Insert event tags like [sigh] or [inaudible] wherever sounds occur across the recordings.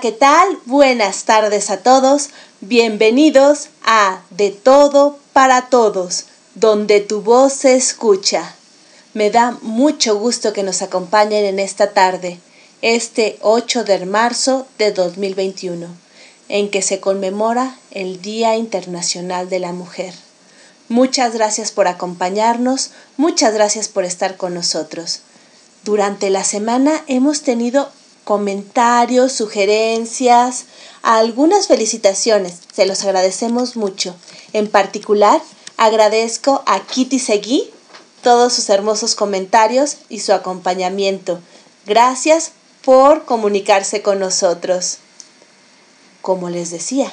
¿qué tal? Buenas tardes a todos. Bienvenidos a De todo para todos, donde tu voz se escucha. Me da mucho gusto que nos acompañen en esta tarde, este 8 de marzo de 2021, en que se conmemora el Día Internacional de la Mujer. Muchas gracias por acompañarnos, muchas gracias por estar con nosotros. Durante la semana hemos tenido comentarios, sugerencias, algunas felicitaciones. Se los agradecemos mucho. En particular, agradezco a Kitty Seguí todos sus hermosos comentarios y su acompañamiento. Gracias por comunicarse con nosotros. Como les decía,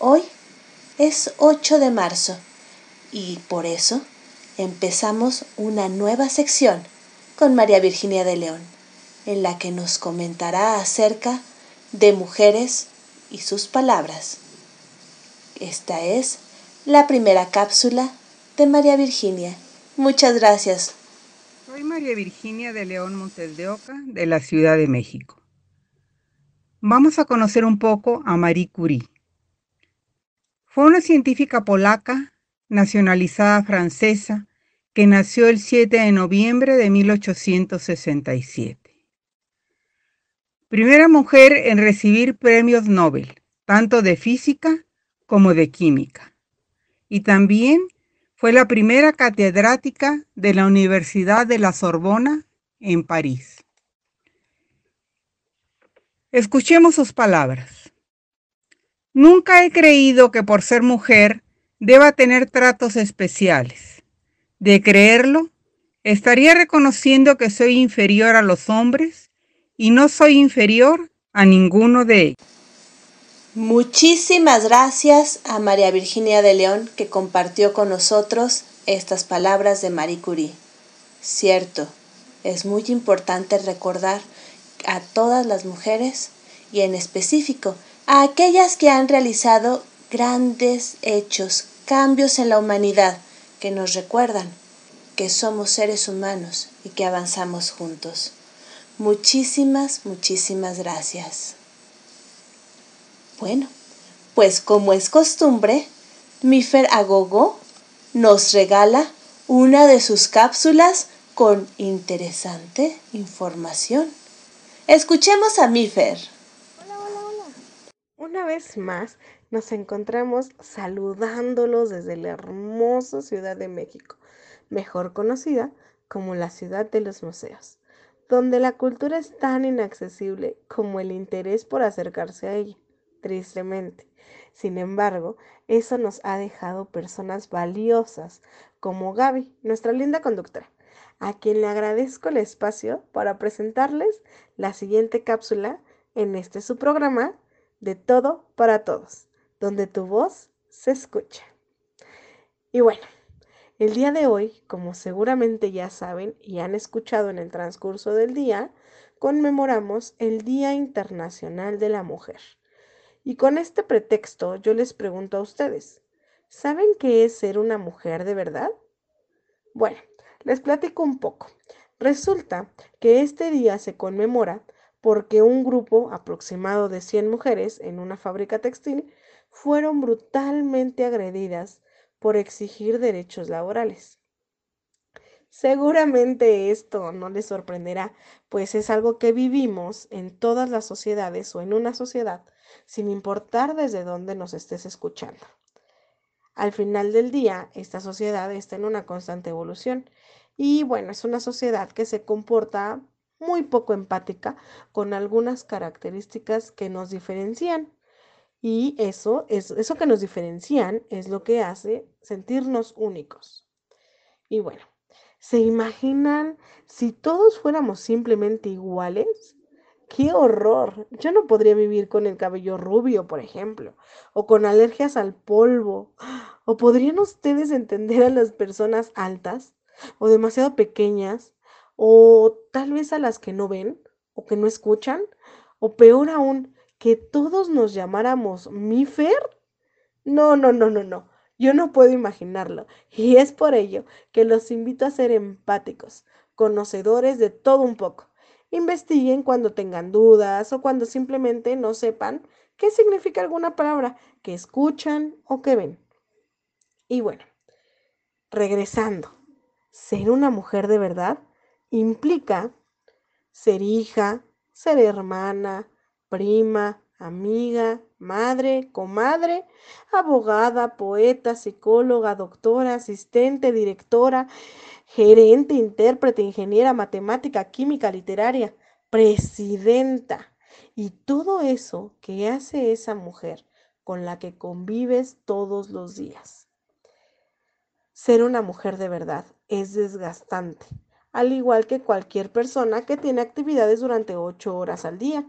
hoy es 8 de marzo y por eso empezamos una nueva sección con María Virginia de León en la que nos comentará acerca de mujeres y sus palabras. Esta es la primera cápsula de María Virginia. Muchas gracias. Soy María Virginia de León Montes de Oca, de la Ciudad de México. Vamos a conocer un poco a Marie Curie. Fue una científica polaca, nacionalizada francesa, que nació el 7 de noviembre de 1867 primera mujer en recibir premios Nobel, tanto de física como de química. Y también fue la primera catedrática de la Universidad de la Sorbona en París. Escuchemos sus palabras. Nunca he creído que por ser mujer deba tener tratos especiales. De creerlo, estaría reconociendo que soy inferior a los hombres y no soy inferior a ninguno de ellos. Muchísimas gracias a María Virginia de León que compartió con nosotros estas palabras de Marie Curie. Cierto, es muy importante recordar a todas las mujeres y en específico a aquellas que han realizado grandes hechos, cambios en la humanidad que nos recuerdan que somos seres humanos y que avanzamos juntos. Muchísimas, muchísimas gracias. Bueno, pues como es costumbre, Mifer Agogo nos regala una de sus cápsulas con interesante información. Escuchemos a Mifer. Hola, hola, hola. Una vez más nos encontramos saludándolos desde la hermosa Ciudad de México, mejor conocida como la ciudad de los museos donde la cultura es tan inaccesible como el interés por acercarse a ella, tristemente. Sin embargo, eso nos ha dejado personas valiosas como Gaby, nuestra linda conductora, a quien le agradezco el espacio para presentarles la siguiente cápsula en este su programa de todo para todos, donde tu voz se escucha. Y bueno, el día de hoy, como seguramente ya saben y han escuchado en el transcurso del día, conmemoramos el Día Internacional de la Mujer. Y con este pretexto yo les pregunto a ustedes, ¿saben qué es ser una mujer de verdad? Bueno, les platico un poco. Resulta que este día se conmemora porque un grupo aproximado de 100 mujeres en una fábrica textil fueron brutalmente agredidas por exigir derechos laborales. Seguramente esto no les sorprenderá, pues es algo que vivimos en todas las sociedades o en una sociedad, sin importar desde dónde nos estés escuchando. Al final del día, esta sociedad está en una constante evolución y bueno, es una sociedad que se comporta muy poco empática con algunas características que nos diferencian y eso, es, eso que nos diferencian es lo que hace sentirnos únicos. Y bueno, ¿se imaginan si todos fuéramos simplemente iguales? ¡Qué horror! Yo no podría vivir con el cabello rubio, por ejemplo, o con alergias al polvo. ¿O podrían ustedes entender a las personas altas o demasiado pequeñas? ¿O tal vez a las que no ven o que no escuchan? O peor aún, que todos nos llamáramos Mifer? No, no, no, no, no. Yo no puedo imaginarlo. Y es por ello que los invito a ser empáticos, conocedores de todo un poco. Investiguen cuando tengan dudas o cuando simplemente no sepan qué significa alguna palabra que escuchan o que ven. Y bueno, regresando, ser una mujer de verdad implica ser hija, ser hermana, prima, amiga, madre, comadre, abogada, poeta, psicóloga, doctora, asistente, directora, gerente, intérprete, ingeniera, matemática, química, literaria, presidenta. Y todo eso que hace esa mujer con la que convives todos los días. Ser una mujer de verdad es desgastante, al igual que cualquier persona que tiene actividades durante ocho horas al día,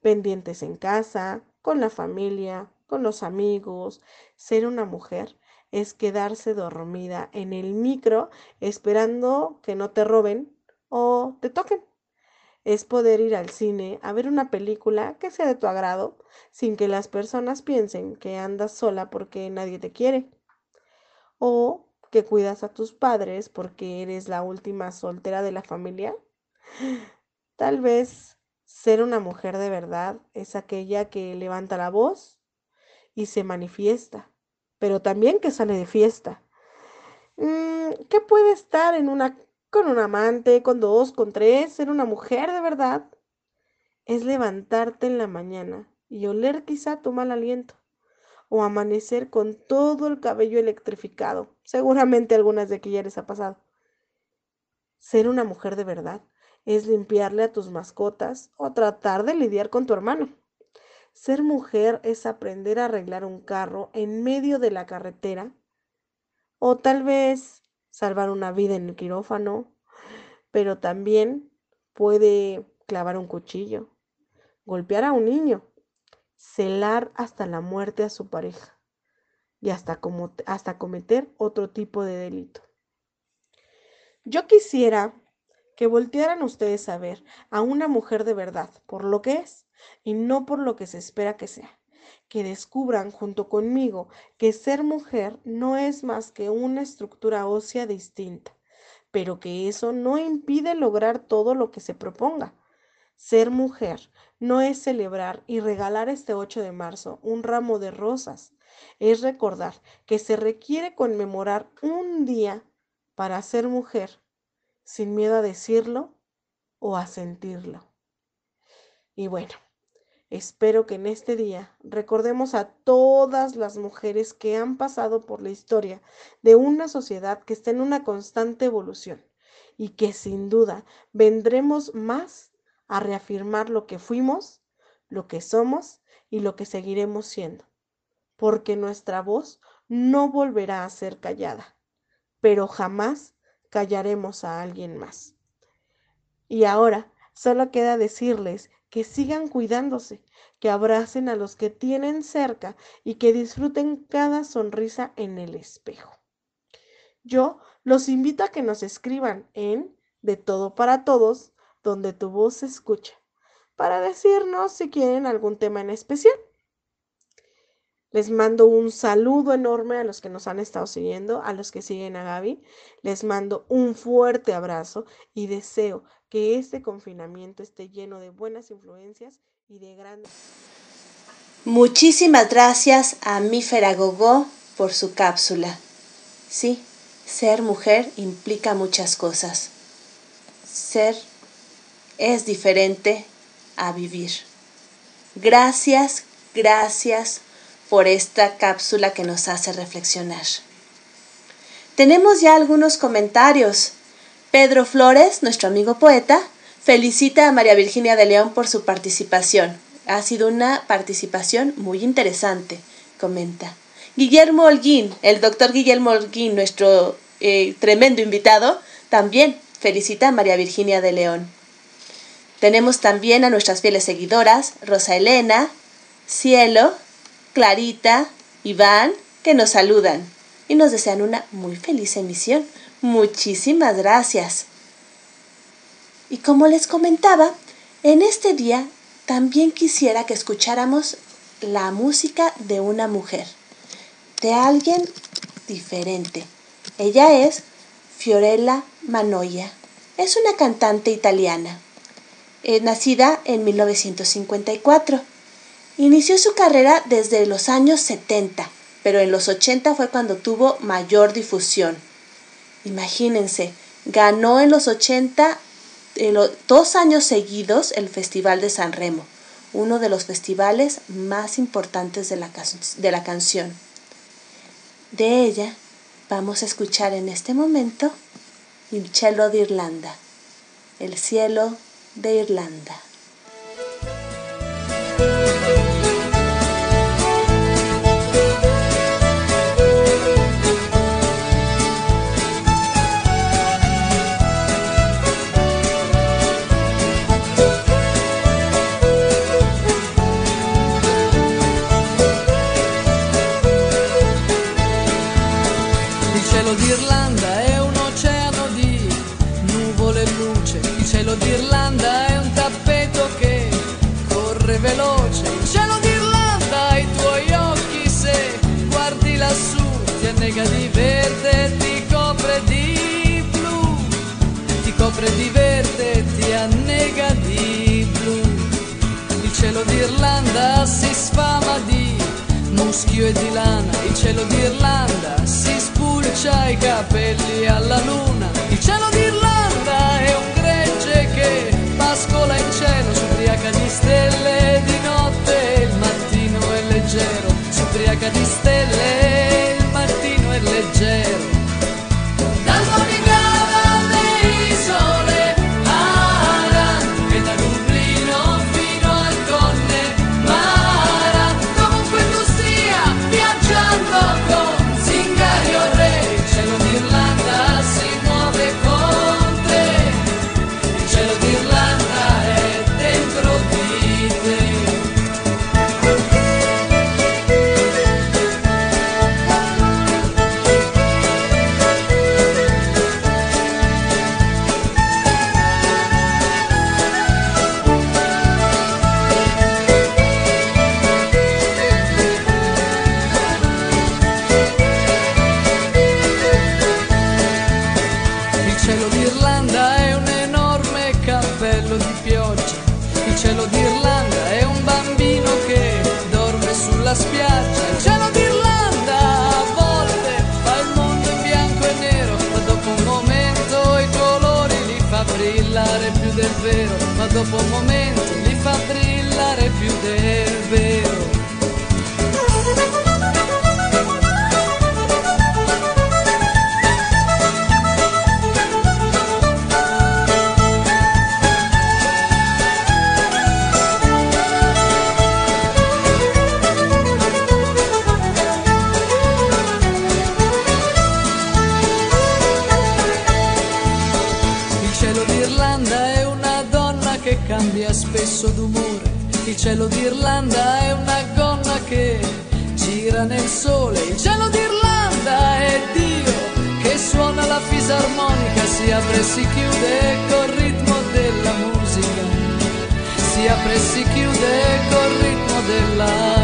pendientes en casa, con la familia, con los amigos. Ser una mujer es quedarse dormida en el micro esperando que no te roben o te toquen. Es poder ir al cine a ver una película que sea de tu agrado sin que las personas piensen que andas sola porque nadie te quiere. O que cuidas a tus padres porque eres la última soltera de la familia. Tal vez ser una mujer de verdad es aquella que levanta la voz y se manifiesta pero también que sale de fiesta. Mm, ¿Qué puede estar en una, con un amante, con dos, con tres, ser una mujer de verdad? Es levantarte en la mañana y oler quizá tu mal aliento, o amanecer con todo el cabello electrificado. Seguramente algunas de aquí ya les ha pasado. Ser una mujer de verdad es limpiarle a tus mascotas o tratar de lidiar con tu hermano. Ser mujer es aprender a arreglar un carro en medio de la carretera o tal vez salvar una vida en el quirófano, pero también puede clavar un cuchillo, golpear a un niño, celar hasta la muerte a su pareja y hasta, hasta cometer otro tipo de delito. Yo quisiera que voltearan ustedes a ver a una mujer de verdad por lo que es y no por lo que se espera que sea. Que descubran junto conmigo que ser mujer no es más que una estructura ósea distinta, pero que eso no impide lograr todo lo que se proponga. Ser mujer no es celebrar y regalar este 8 de marzo un ramo de rosas, es recordar que se requiere conmemorar un día para ser mujer, sin miedo a decirlo o a sentirlo. Y bueno, Espero que en este día recordemos a todas las mujeres que han pasado por la historia de una sociedad que está en una constante evolución y que sin duda vendremos más a reafirmar lo que fuimos, lo que somos y lo que seguiremos siendo, porque nuestra voz no volverá a ser callada, pero jamás callaremos a alguien más. Y ahora solo queda decirles que sigan cuidándose, que abracen a los que tienen cerca y que disfruten cada sonrisa en el espejo. Yo los invito a que nos escriban en De todo para todos, donde tu voz se escucha, para decirnos si quieren algún tema en especial. Les mando un saludo enorme a los que nos han estado siguiendo, a los que siguen a Gaby. Les mando un fuerte abrazo y deseo que este confinamiento esté lleno de buenas influencias y de grandes... Muchísimas gracias a Mífera Gogó por su cápsula. Sí, ser mujer implica muchas cosas. Ser es diferente a vivir. Gracias, gracias por esta cápsula que nos hace reflexionar. Tenemos ya algunos comentarios. Pedro Flores, nuestro amigo poeta, felicita a María Virginia de León por su participación. Ha sido una participación muy interesante, comenta. Guillermo Holguín, el doctor Guillermo Holguín, nuestro eh, tremendo invitado, también felicita a María Virginia de León. Tenemos también a nuestras fieles seguidoras, Rosa Elena, Cielo, Clarita, Iván, que nos saludan y nos desean una muy feliz emisión. Muchísimas gracias. Y como les comentaba, en este día también quisiera que escucháramos la música de una mujer, de alguien diferente. Ella es Fiorella Manoia. Es una cantante italiana. eh, nacida en 1954. Inició su carrera desde los años 70, pero en los 80 fue cuando tuvo mayor difusión. Imagínense, ganó en los 80 dos años seguidos el Festival de San Remo, uno de los festivales más importantes de la, de la canción. De ella vamos a escuchar en este momento Il cielo de Irlanda, el cielo de Irlanda. Annega di verde ti copre di blu ti copre di verde ti annega di blu. Il cielo d'Irlanda si sfama di muschio e di lana il cielo d'Irlanda si spulcia i capelli alla luna. Il cielo d'Irlanda è un gregge che pascola in cielo su ubriaca di stelle di notte il mattino è leggero si ubriaca di stelle il mattino è leggero dopo un momento li fa brillare più del vero. Apre e si chiude col ritmo della musica. Si apre e si chiude col ritmo della musica.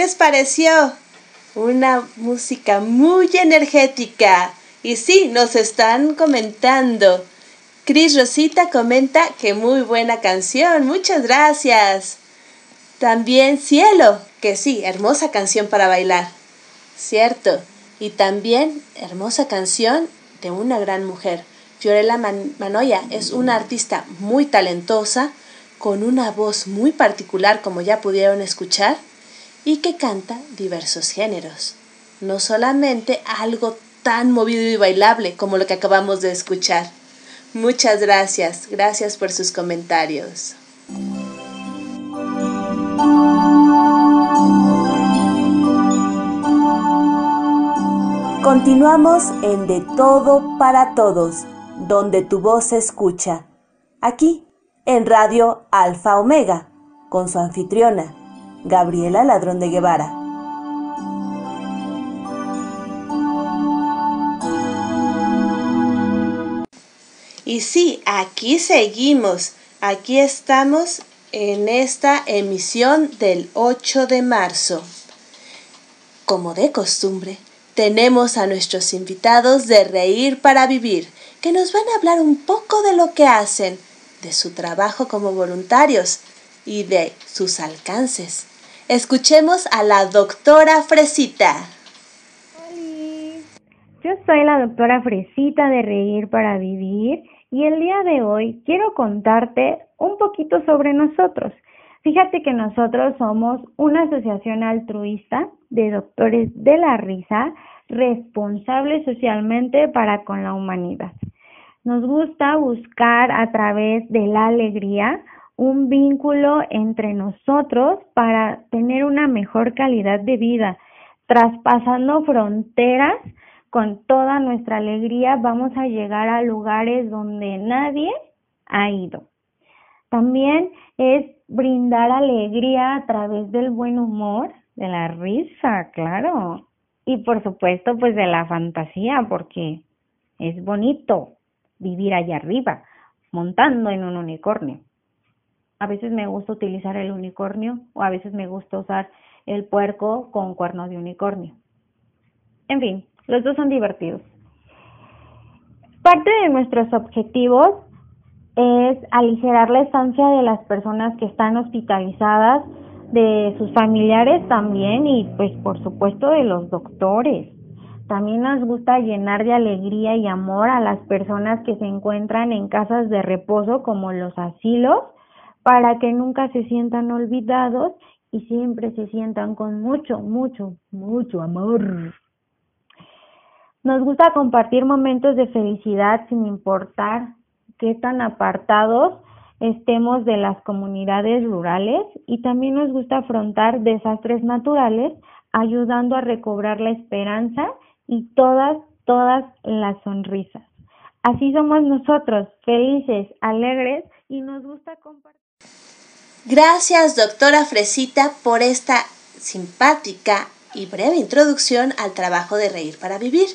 Les pareció? Una música muy energética. Y sí, nos están comentando. Cris Rosita comenta que muy buena canción. Muchas gracias. También Cielo, que sí, hermosa canción para bailar. Cierto. Y también hermosa canción de una gran mujer. Fiorella Manoya es una artista muy talentosa, con una voz muy particular como ya pudieron escuchar, y que canta diversos géneros. No solamente algo tan movido y bailable como lo que acabamos de escuchar. Muchas gracias, gracias por sus comentarios. Continuamos en De Todo para Todos, donde tu voz se escucha. Aquí, en Radio Alfa Omega, con su anfitriona, Gabriela Ladrón de Guevara. Y sí, aquí seguimos, aquí estamos en esta emisión del 8 de marzo. Como de costumbre, tenemos a nuestros invitados de Reír para Vivir, que nos van a hablar un poco de lo que hacen, de su trabajo como voluntarios y de sus alcances. Escuchemos a la doctora Fresita. Hola, yo soy la doctora Fresita de Reír para Vivir y el día de hoy quiero contarte un poquito sobre nosotros. Fíjate que nosotros somos una asociación altruista de doctores de la risa responsables socialmente para con la humanidad. Nos gusta buscar a través de la alegría un vínculo entre nosotros para tener una mejor calidad de vida, traspasando fronteras con toda nuestra alegría vamos a llegar a lugares donde nadie ha ido. También es brindar alegría a través del buen humor, de la risa, claro. Y por supuesto, pues de la fantasía, porque es bonito vivir allá arriba, montando en un unicornio. A veces me gusta utilizar el unicornio o a veces me gusta usar el puerco con cuernos de unicornio. En fin, los dos son divertidos. Parte de nuestros objetivos es aligerar la estancia de las personas que están hospitalizadas, de sus familiares también y pues por supuesto de los doctores. También nos gusta llenar de alegría y amor a las personas que se encuentran en casas de reposo como los asilos para que nunca se sientan olvidados y siempre se sientan con mucho, mucho, mucho amor. Nos gusta compartir momentos de felicidad sin importar qué tan apartados estemos de las comunidades rurales y también nos gusta afrontar desastres naturales ayudando a recobrar la esperanza y todas, todas las sonrisas. Así somos nosotros, felices, alegres y nos gusta compartir. Gracias, doctora Fresita, por esta simpática y breve introducción al trabajo de Reír para Vivir.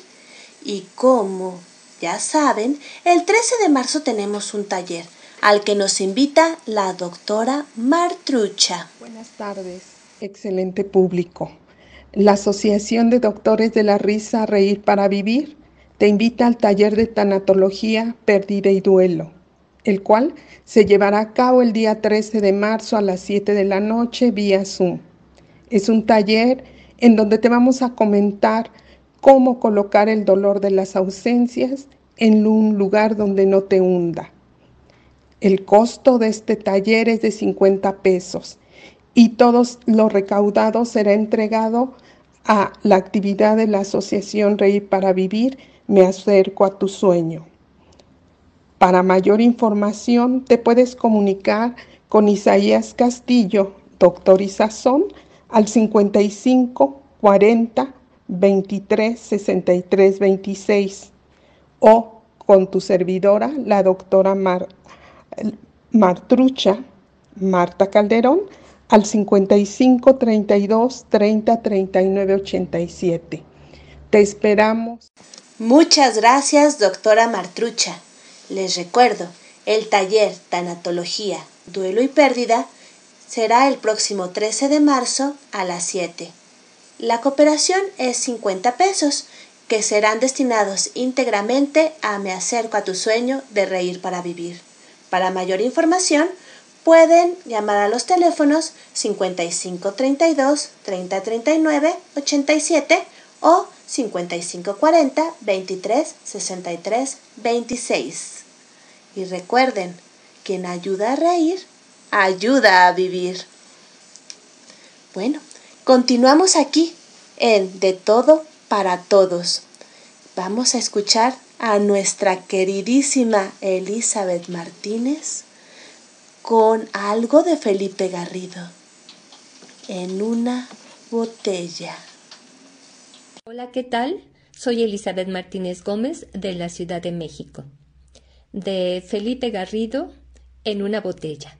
Y como ya saben, el 13 de marzo tenemos un taller al que nos invita la doctora Martrucha. Buenas tardes, excelente público. La Asociación de Doctores de la Risa Reír para Vivir te invita al taller de tanatología Pérdida y Duelo, el cual se llevará a cabo el día 13 de marzo a las 7 de la noche vía Zoom. Es un taller en donde te vamos a comentar cómo colocar el dolor de las ausencias en un lugar donde no te hunda. El costo de este taller es de 50 pesos y todo lo recaudado será entregado a la actividad de la Asociación Reír para Vivir, Me Acerco a tu Sueño. Para mayor información te puedes comunicar con Isaías Castillo, doctor Isazón, al 55 40 23 63 26 o con tu servidora, la doctora Martrucha, Marta Calderón, al 55 32 30 39 87. Te esperamos. Muchas gracias, doctora Martrucha. Les recuerdo, el taller Tanatología, Duelo y Pérdida será el próximo 13 de marzo a las 7 la cooperación es 50 pesos, que serán destinados íntegramente a Me acerco a tu sueño de reír para vivir. Para mayor información, pueden llamar a los teléfonos 5532 3039 87 o 5540 23 63 26. Y recuerden, quien ayuda a reír, ayuda a vivir. Bueno, continuamos aquí en De todo para todos. Vamos a escuchar a nuestra queridísima Elizabeth Martínez con algo de Felipe Garrido en una botella. Hola, ¿qué tal? Soy Elizabeth Martínez Gómez de la Ciudad de México. De Felipe Garrido en una botella.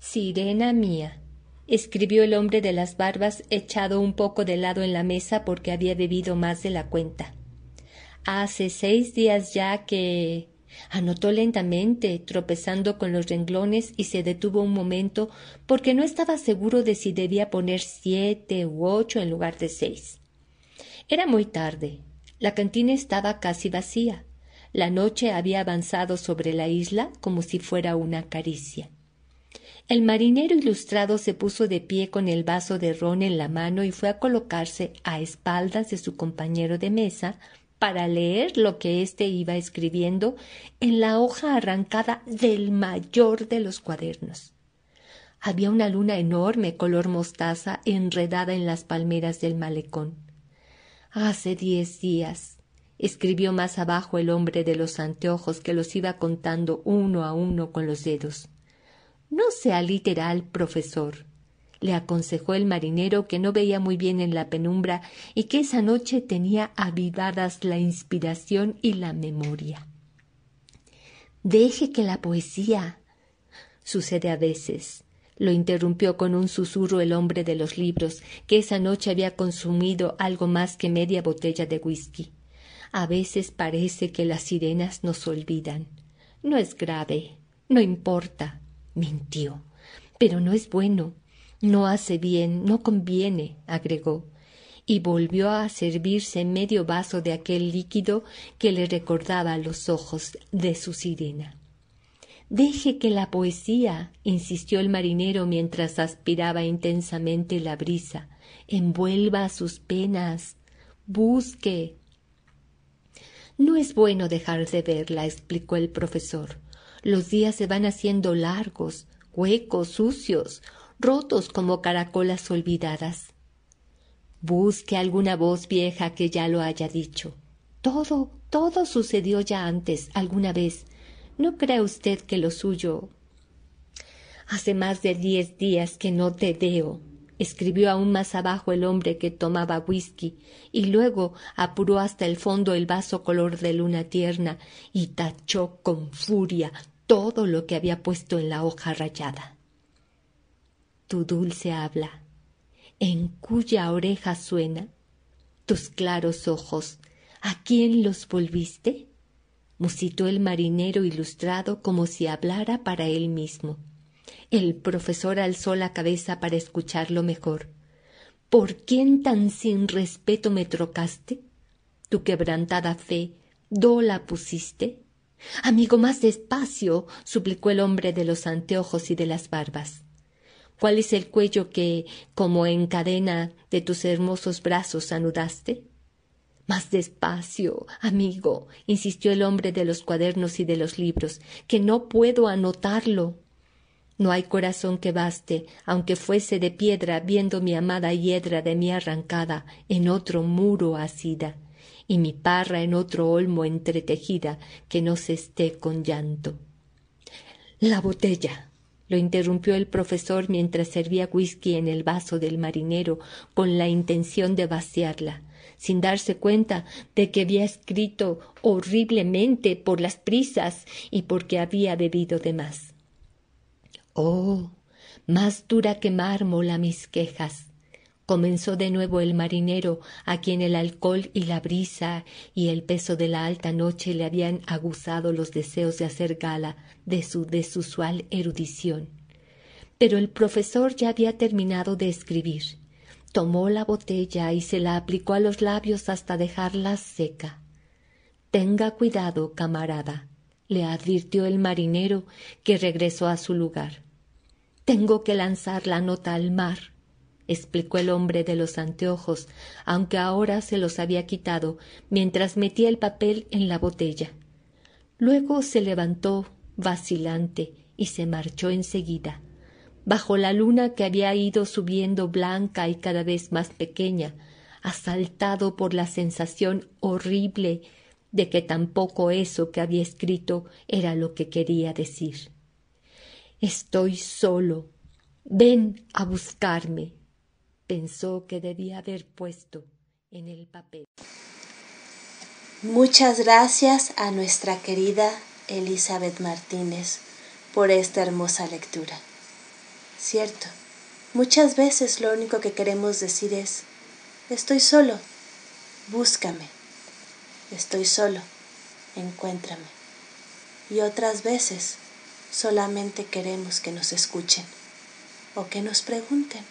Sirena mía, escribió el hombre de las barbas echado un poco de lado en la mesa porque había bebido más de la cuenta. Hace seis días ya que. Anotó lentamente, tropezando con los renglones, y se detuvo un momento porque no estaba seguro de si debía poner siete u ocho en lugar de seis. Era muy tarde. La cantina estaba casi vacía. La noche había avanzado sobre la isla como si fuera una caricia. El marinero ilustrado se puso de pie con el vaso de ron en la mano y fue a colocarse a espaldas de su compañero de mesa para leer lo que éste iba escribiendo en la hoja arrancada del mayor de los cuadernos. Había una luna enorme color mostaza enredada en las palmeras del malecón. Hace diez días, escribió más abajo el hombre de los anteojos que los iba contando uno a uno con los dedos. No sea literal, profesor, le aconsejó el marinero que no veía muy bien en la penumbra y que esa noche tenía avivadas la inspiración y la memoria. Deje que la poesía. Sucede a veces lo interrumpió con un susurro el hombre de los libros, que esa noche había consumido algo más que media botella de whisky. A veces parece que las sirenas nos olvidan. No es grave, no importa. Mintió. Pero no es bueno. No hace bien, no conviene, agregó, y volvió a servirse medio vaso de aquel líquido que le recordaba los ojos de su sirena. Deje que la poesía, insistió el marinero mientras aspiraba intensamente la brisa, envuelva sus penas. Busque. No es bueno dejar de verla, explicó el profesor. Los días se van haciendo largos, huecos, sucios, rotos como caracolas olvidadas. Busque alguna voz vieja que ya lo haya dicho. Todo, todo sucedió ya antes, alguna vez, ¿No cree usted que lo suyo? Hace más de diez días que no te veo, escribió aún más abajo el hombre que tomaba whisky, y luego apuró hasta el fondo el vaso color de luna tierna y tachó con furia todo lo que había puesto en la hoja rayada. Tu dulce habla, en cuya oreja suena, tus claros ojos, ¿a quién los volviste? musitó el marinero ilustrado como si hablara para él mismo. El profesor alzó la cabeza para escucharlo mejor. ¿Por quién tan sin respeto me trocaste? Tu quebrantada fe, ¿do la pusiste? Amigo, más despacio, suplicó el hombre de los anteojos y de las barbas. ¿Cuál es el cuello que, como en cadena de tus hermosos brazos, anudaste? Más despacio, amigo, insistió el hombre de los cuadernos y de los libros, que no puedo anotarlo. No hay corazón que baste, aunque fuese de piedra, viendo mi amada hiedra de mí arrancada en otro muro asida, y mi parra en otro olmo entretejida, que no se esté con llanto. La botella, lo interrumpió el profesor mientras servía whisky en el vaso del marinero con la intención de vaciarla sin darse cuenta de que había escrito horriblemente por las prisas y porque había bebido de más. Oh, más dura que mármol a mis quejas. Comenzó de nuevo el marinero, a quien el alcohol y la brisa y el peso de la alta noche le habían aguzado los deseos de hacer gala de su desusual erudición. Pero el profesor ya había terminado de escribir tomó la botella y se la aplicó a los labios hasta dejarla seca. Tenga cuidado, camarada, le advirtió el marinero, que regresó a su lugar. Tengo que lanzar la nota al mar. explicó el hombre de los anteojos, aunque ahora se los había quitado, mientras metía el papel en la botella. Luego se levantó, vacilante, y se marchó enseguida. Bajo la luna que había ido subiendo blanca y cada vez más pequeña, asaltado por la sensación horrible de que tampoco eso que había escrito era lo que quería decir. Estoy solo. Ven a buscarme. Pensó que debía haber puesto en el papel. Muchas gracias a nuestra querida Elizabeth Martínez por esta hermosa lectura. Cierto, muchas veces lo único que queremos decir es, estoy solo, búscame. Estoy solo, encuéntrame. Y otras veces solamente queremos que nos escuchen o que nos pregunten,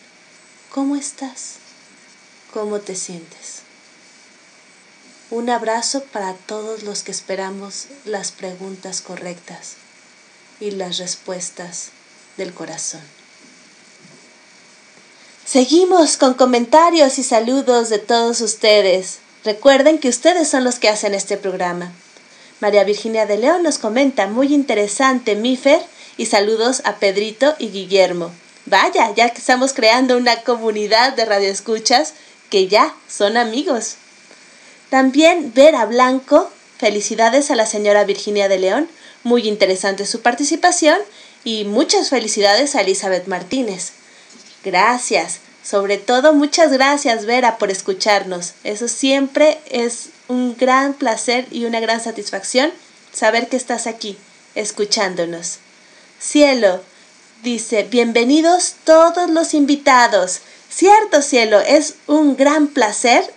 ¿cómo estás? ¿Cómo te sientes? Un abrazo para todos los que esperamos las preguntas correctas y las respuestas del corazón. Seguimos con comentarios y saludos de todos ustedes. Recuerden que ustedes son los que hacen este programa. María Virginia de León nos comenta, muy interesante, Mifer, y saludos a Pedrito y Guillermo. Vaya, ya que estamos creando una comunidad de radioescuchas que ya son amigos. También Vera Blanco, felicidades a la señora Virginia de León, muy interesante su participación y muchas felicidades a Elizabeth Martínez. Gracias. Sobre todo, muchas gracias, Vera, por escucharnos. Eso siempre es un gran placer y una gran satisfacción saber que estás aquí, escuchándonos. Cielo, dice, bienvenidos todos los invitados. Cierto, cielo, es un gran placer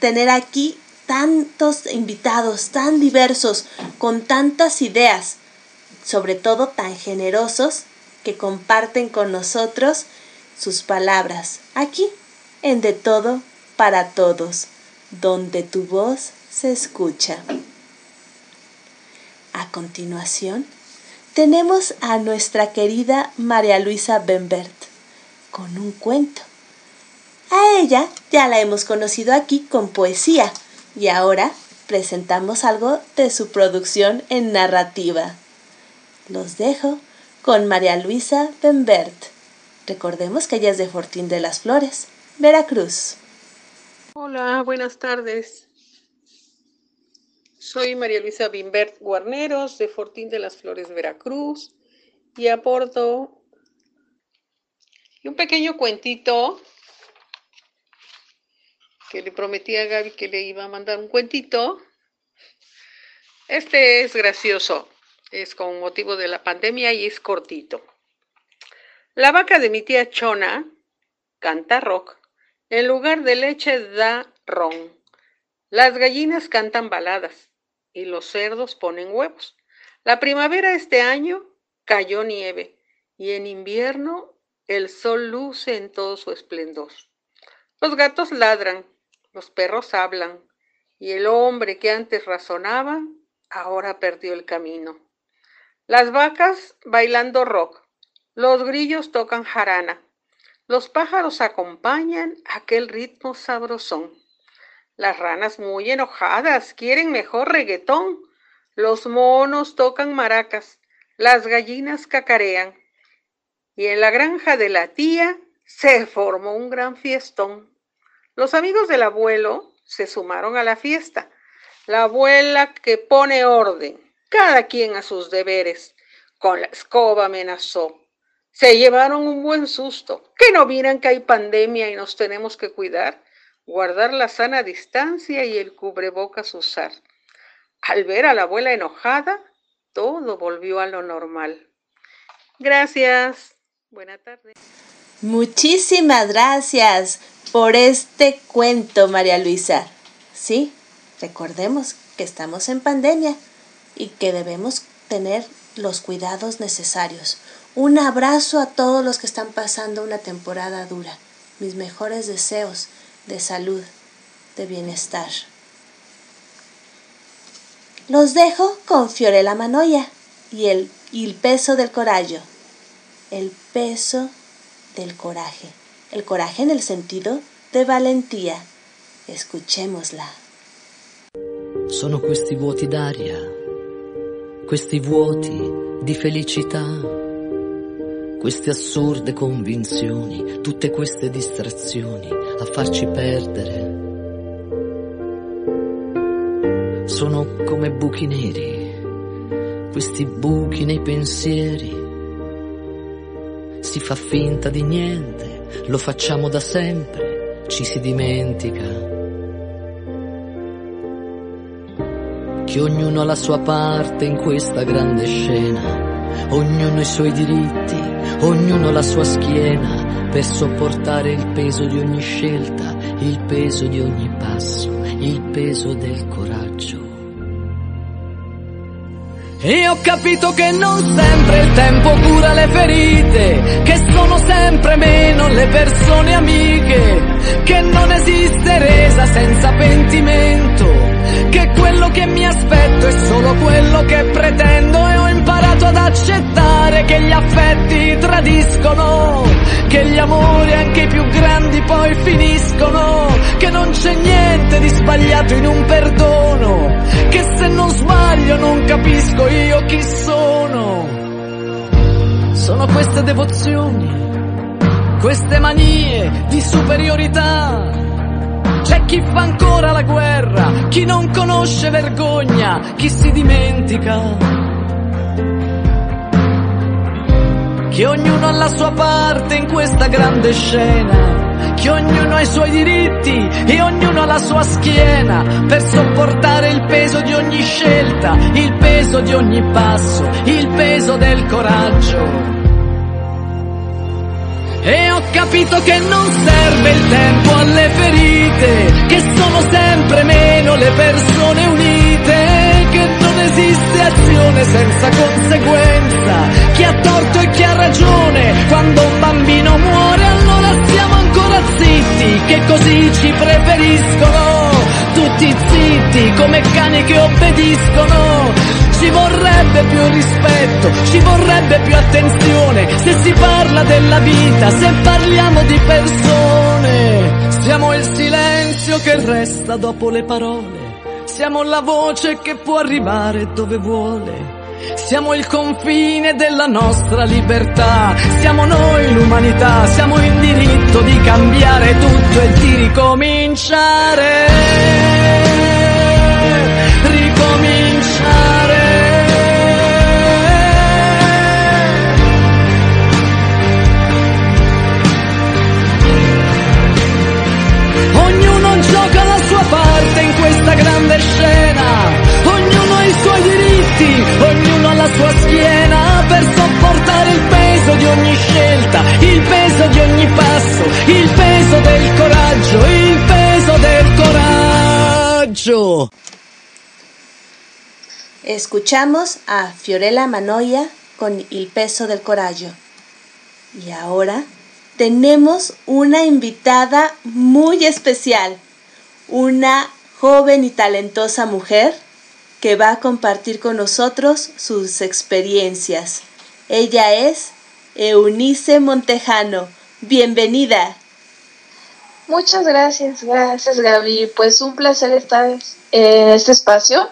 tener aquí tantos invitados tan diversos, con tantas ideas, sobre todo tan generosos, que comparten con nosotros sus palabras, aquí, en De Todo para Todos, donde tu voz se escucha. A continuación, tenemos a nuestra querida María Luisa Benbert con un cuento. A ella ya la hemos conocido aquí con poesía y ahora presentamos algo de su producción en narrativa. Los dejo con María Luisa Benbert. Recordemos que ella es de Fortín de las Flores, Veracruz. Hola, buenas tardes. Soy María Luisa Bimbert Guarneros de Fortín de las Flores, Veracruz, y aporto un pequeño cuentito que le prometí a Gaby que le iba a mandar un cuentito. Este es gracioso, es con motivo de la pandemia y es cortito. La vaca de mi tía Chona canta rock. En lugar de leche da ron. Las gallinas cantan baladas y los cerdos ponen huevos. La primavera este año cayó nieve y en invierno el sol luce en todo su esplendor. Los gatos ladran, los perros hablan y el hombre que antes razonaba ahora perdió el camino. Las vacas bailando rock los grillos tocan jarana. Los pájaros acompañan aquel ritmo sabrosón. Las ranas muy enojadas quieren mejor reggaetón. Los monos tocan maracas. Las gallinas cacarean. Y en la granja de la tía se formó un gran fiestón. Los amigos del abuelo se sumaron a la fiesta. La abuela que pone orden, cada quien a sus deberes, con la escoba amenazó se llevaron un buen susto. Que no miran que hay pandemia y nos tenemos que cuidar, guardar la sana distancia y el cubrebocas usar. Al ver a la abuela enojada, todo volvió a lo normal. Gracias. Buena tarde. Muchísimas gracias por este cuento, María Luisa. Sí, recordemos que estamos en pandemia y que debemos tener los cuidados necesarios. Un abrazo a todos los que están pasando una temporada dura. Mis mejores deseos de salud, de bienestar. Los dejo con Fiorella Manoya y el, y el peso del corallo. El peso del coraje. el coraje en el sentido de valentía. Escuchémosla. Sono questi vuoti d'aria, questi vuoti di felicità, queste assurde convinzioni, tutte queste distrazioni a farci perdere. Sono come buchi neri, questi buchi nei pensieri. Si fa finta di niente, lo facciamo da sempre, ci si dimentica. che ognuno ha la sua parte in questa grande scena, ognuno i suoi diritti, ognuno la sua schiena per sopportare il peso di ogni scelta, il peso di ogni passo, il peso del coraggio. E ho capito che non sempre il tempo cura le ferite, che sono sempre meno le persone amiche, che non esiste resa senza pentimento che quello che mi aspetto è solo quello che pretendo e ho imparato ad accettare che gli affetti tradiscono, che gli amori anche i più grandi poi finiscono, che non c'è niente di sbagliato in un perdono, che se non sbaglio non capisco io chi sono. Sono queste devozioni, queste manie di superiorità c'è chi fa ancora la guerra, chi non conosce vergogna, chi si dimentica. Che ognuno ha la sua parte in questa grande scena, che ognuno ha i suoi diritti e ognuno ha la sua schiena per sopportare il peso di ogni scelta, il peso di ogni passo, il peso del coraggio. E ho capito che non serve il tempo alle ferite, che sono sempre meno le persone unite, che non esiste azione senza conseguenza, chi ha torto e chi ha ragione, quando un bambino muore allora siamo ancora zitti, che così ci preferiscono, tutti zitti come cani che obbediscono, ci vorrebbe più rispetto, ci vorrebbe più attenzione se si parla della vita, se parliamo di persone. Siamo il silenzio che resta dopo le parole, siamo la voce che può arrivare dove vuole. Siamo il confine della nostra libertà, siamo noi l'umanità, siamo in diritto di cambiare tutto e di ricominciare. Escuchamos a Fiorella Manoia con El peso del coraggio. Y ahora tenemos una invitada muy especial, una joven y talentosa mujer que va a compartir con nosotros sus experiencias. Ella es Eunice Montejano. Bienvenida. Muchas gracias, gracias Gaby. Pues un placer estar en este espacio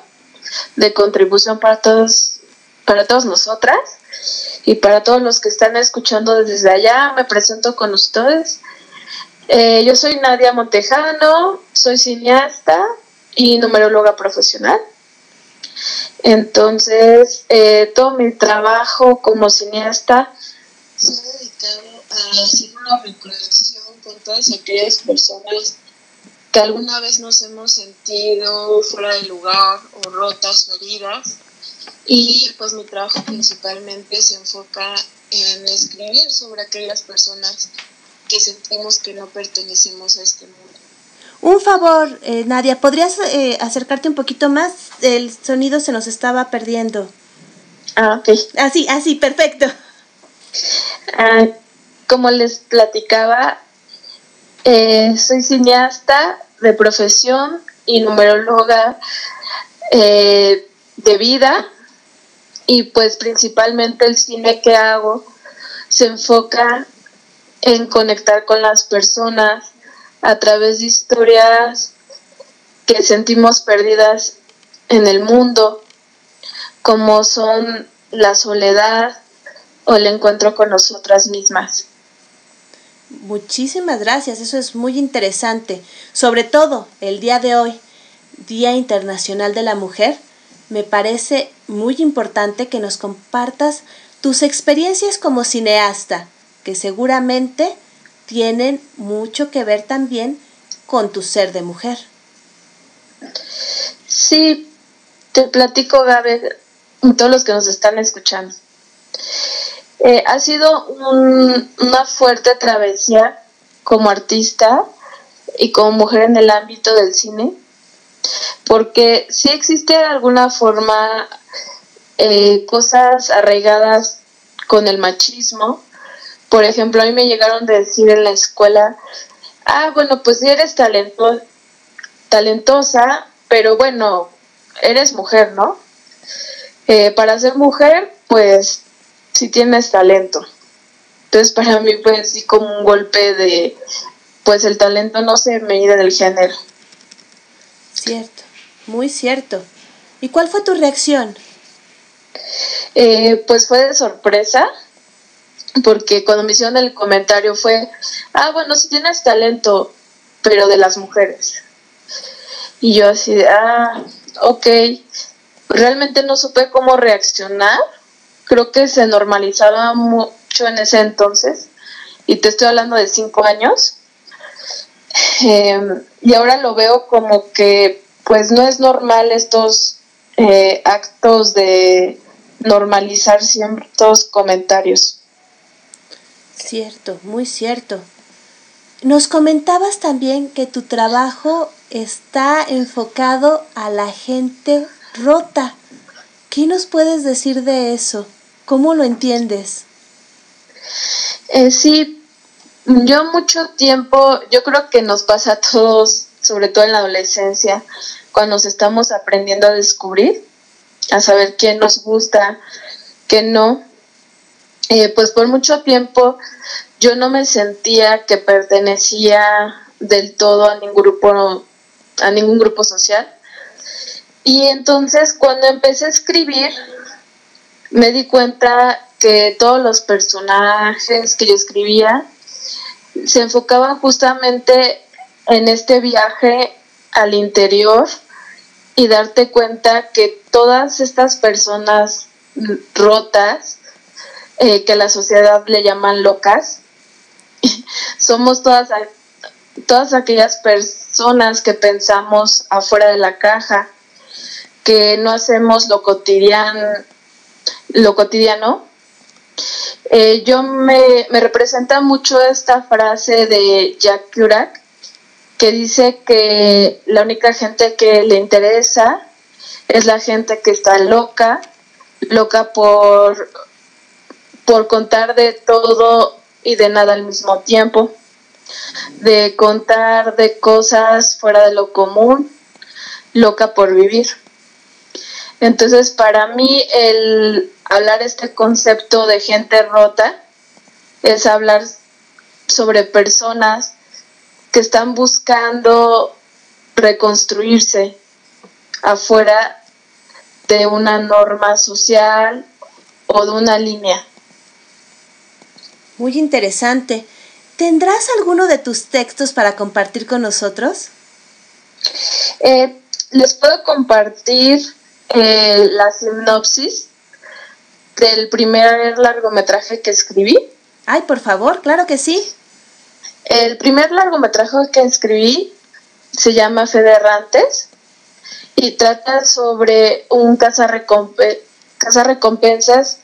de contribución para todos, para todos nosotras y para todos los que están escuchando desde allá. Me presento con ustedes. Eh, yo soy Nadia Montejano, soy cineasta y numeróloga profesional. Entonces, eh, todo mi trabajo como cineasta se ha dedicado a hacer una recolección con todas aquellas personas que alguna vez nos hemos sentido fuera de lugar o rotas o heridas. Y pues mi trabajo principalmente se enfoca en escribir sobre aquellas personas que sentimos que no pertenecemos a este mundo. Un favor, eh, Nadia, ¿podrías eh, acercarte un poquito más? El sonido se nos estaba perdiendo. Ah, ok. Así, así, perfecto. Ah, como les platicaba, eh, soy cineasta de profesión y numeróloga de vida y pues principalmente el cine que hago se enfoca en conectar con las personas a través de historias que sentimos perdidas en el mundo, como son la soledad o el encuentro con nosotras mismas. Muchísimas gracias, eso es muy interesante. Sobre todo el día de hoy, Día Internacional de la Mujer, me parece muy importante que nos compartas tus experiencias como cineasta, que seguramente tienen mucho que ver también con tu ser de mujer. Sí, te platico, Gaby, todos los que nos están escuchando. Eh, ha sido una fuerte travesía como artista y como mujer en el ámbito del cine, porque sí existe de alguna forma eh, cosas arraigadas con el machismo. Por ejemplo, a mí me llegaron a decir en la escuela, ah, bueno, pues sí eres talento talentosa, pero bueno, eres mujer, ¿no? Eh, para ser mujer, pues si tienes talento. Entonces para mí fue así como un golpe de, pues el talento no se mide del género. Cierto, muy cierto. ¿Y cuál fue tu reacción? Eh, pues fue de sorpresa, porque cuando me hicieron el comentario fue, ah, bueno, si tienes talento, pero de las mujeres. Y yo así, ah, ok, realmente no supe cómo reaccionar creo que se normalizaba mucho en ese entonces, y te estoy hablando de cinco años, em, y ahora lo veo como que pues no es normal estos eh, actos de normalizar ciertos comentarios. Cierto, muy cierto. Nos comentabas también que tu trabajo está enfocado a la gente rota. ¿Qué nos puedes decir de eso? ¿Cómo lo entiendes? Eh, sí, yo mucho tiempo, yo creo que nos pasa a todos, sobre todo en la adolescencia, cuando nos estamos aprendiendo a descubrir, a saber quién nos gusta, qué no. Eh, pues por mucho tiempo yo no me sentía que pertenecía del todo a ningún grupo, a ningún grupo social. Y entonces cuando empecé a escribir, me di cuenta que todos los personajes que yo escribía se enfocaban justamente en este viaje al interior y darte cuenta que todas estas personas rotas, eh, que la sociedad le llaman locas, [laughs] somos todas, todas aquellas personas que pensamos afuera de la caja, que no hacemos lo cotidiano, lo cotidiano, eh, yo me, me, representa mucho esta frase de Jack Kerouac que dice que la única gente que le interesa es la gente que está loca, loca por, por contar de todo y de nada al mismo tiempo, de contar de cosas fuera de lo común, loca por vivir. Entonces, para mí, el hablar este concepto de gente rota es hablar sobre personas que están buscando reconstruirse afuera de una norma social o de una línea. Muy interesante. ¿Tendrás alguno de tus textos para compartir con nosotros? Eh, les puedo compartir eh, la sinopsis del primer largometraje que escribí. Ay, por favor, claro que sí. El primer largometraje que escribí se llama Federantes y trata sobre un recompensas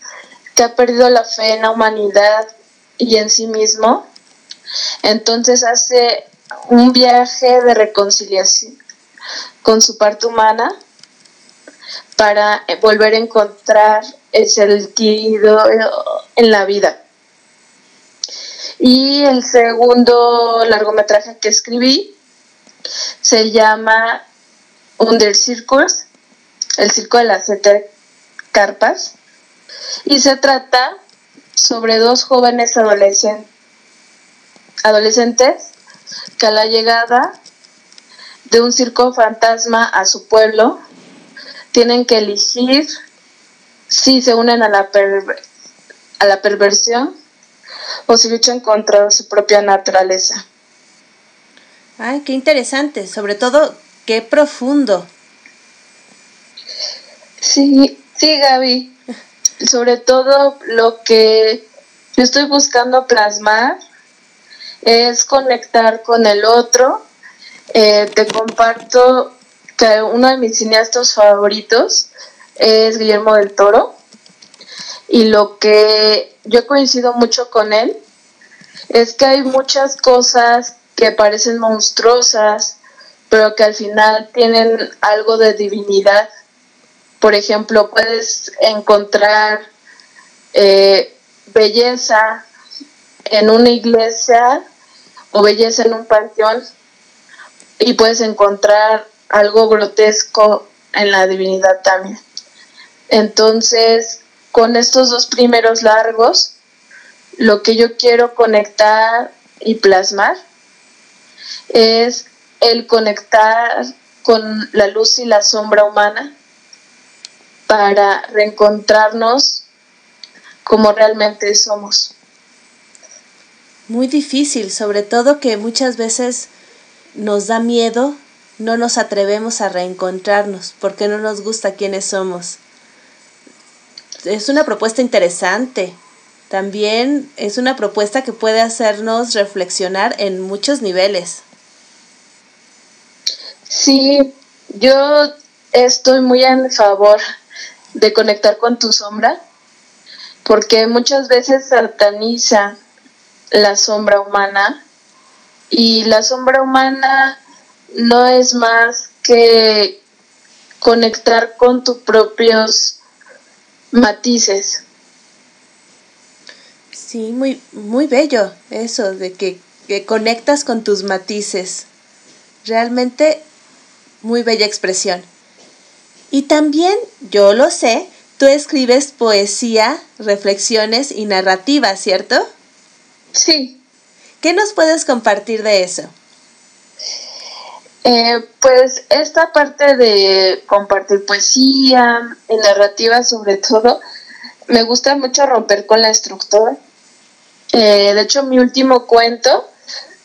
que ha perdido la fe en la humanidad y en sí mismo. Entonces hace un viaje de reconciliación con su parte humana para eh, volver a encontrar el sentido eh, en la vida. Y el segundo largometraje que escribí se llama Under Circles, el circo de las siete carpas, y se trata sobre dos jóvenes adolescentes adolescentes que a la llegada de un circo fantasma a su pueblo tienen que elegir si se unen a la, a la perversión o si luchan contra su propia naturaleza. Ay, qué interesante, sobre todo qué profundo. Sí, sí, Gaby. Sobre todo lo que yo estoy buscando plasmar es conectar con el otro. Eh, te comparto que uno de mis cineastas favoritos es Guillermo del Toro y lo que yo coincido mucho con él es que hay muchas cosas que parecen monstruosas, pero que al final tienen algo de divinidad. Por ejemplo, puedes encontrar eh, belleza en una iglesia o belleza en un panteón y puedes encontrar algo grotesco en la divinidad también. Entonces, con estos dos primeros largos, lo que yo quiero conectar y plasmar es el conectar con la luz y la sombra humana para reencontrarnos como realmente somos. Muy difícil, sobre todo que muchas veces nos da miedo, no nos atrevemos a reencontrarnos porque no nos gusta quiénes somos. Es una propuesta interesante. También es una propuesta que puede hacernos reflexionar en muchos niveles. Sí, yo estoy muy en favor de conectar con tu sombra, porque muchas veces sataniza la sombra humana y la sombra humana no es más que conectar con tus propios matices. Sí, muy, muy bello eso de que, que conectas con tus matices. Realmente muy bella expresión. Y también, yo lo sé, tú escribes poesía, reflexiones y narrativa, ¿cierto? Sí. ¿Qué nos puedes compartir de eso? Eh, pues esta parte de compartir poesía y narrativa sobre todo, me gusta mucho romper con la estructura. Eh, de hecho, mi último cuento,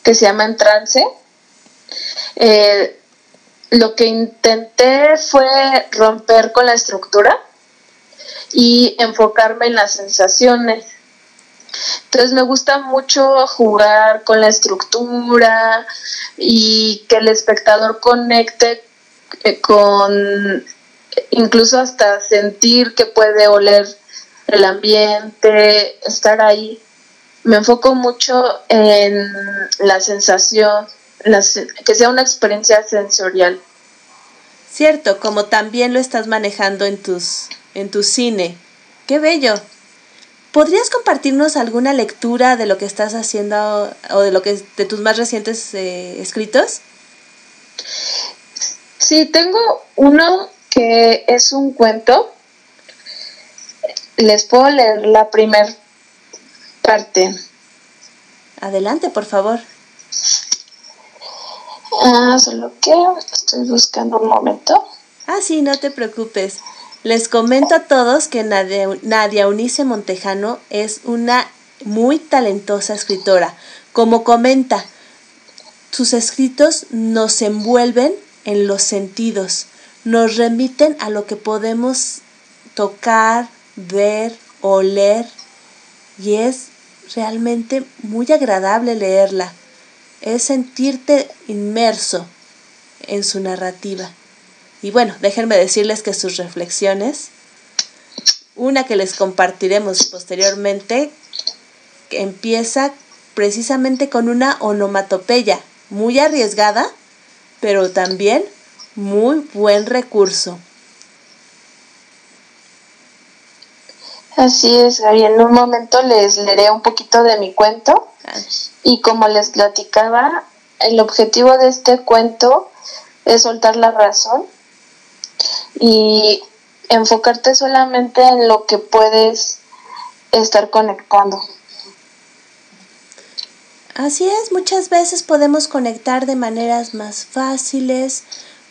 que se llama En trance, eh, lo que intenté fue romper con la estructura y enfocarme en las sensaciones. Entonces me gusta mucho jugar con la estructura y que el espectador conecte eh, con incluso hasta sentir que puede oler el ambiente, estar ahí. Me enfoco mucho en la sensación, que sea una experiencia sensorial. Cierto, como también lo estás manejando en tus en tu cine. Qué bello. ¿Podrías compartirnos alguna lectura de lo que estás haciendo o de lo que de tus más recientes eh, escritos? Sí, tengo uno que es un cuento. Les puedo leer la primera parte. Adelante, por favor. Ah, solo que estoy buscando un momento. Ah, sí, no te preocupes. Les comento a todos que Nadia, Nadia Unice Montejano es una muy talentosa escritora. Como comenta, sus escritos nos envuelven en los sentidos, nos remiten a lo que podemos tocar, ver, oler y es realmente muy agradable leerla es sentirte inmerso en su narrativa. Y bueno, déjenme decirles que sus reflexiones, una que les compartiremos posteriormente, empieza precisamente con una onomatopeya muy arriesgada, pero también muy buen recurso. Así es, Gaby. En un momento les leeré un poquito de mi cuento. Y como les platicaba, el objetivo de este cuento es soltar la razón y enfocarte solamente en lo que puedes estar conectando. Así es, muchas veces podemos conectar de maneras más fáciles,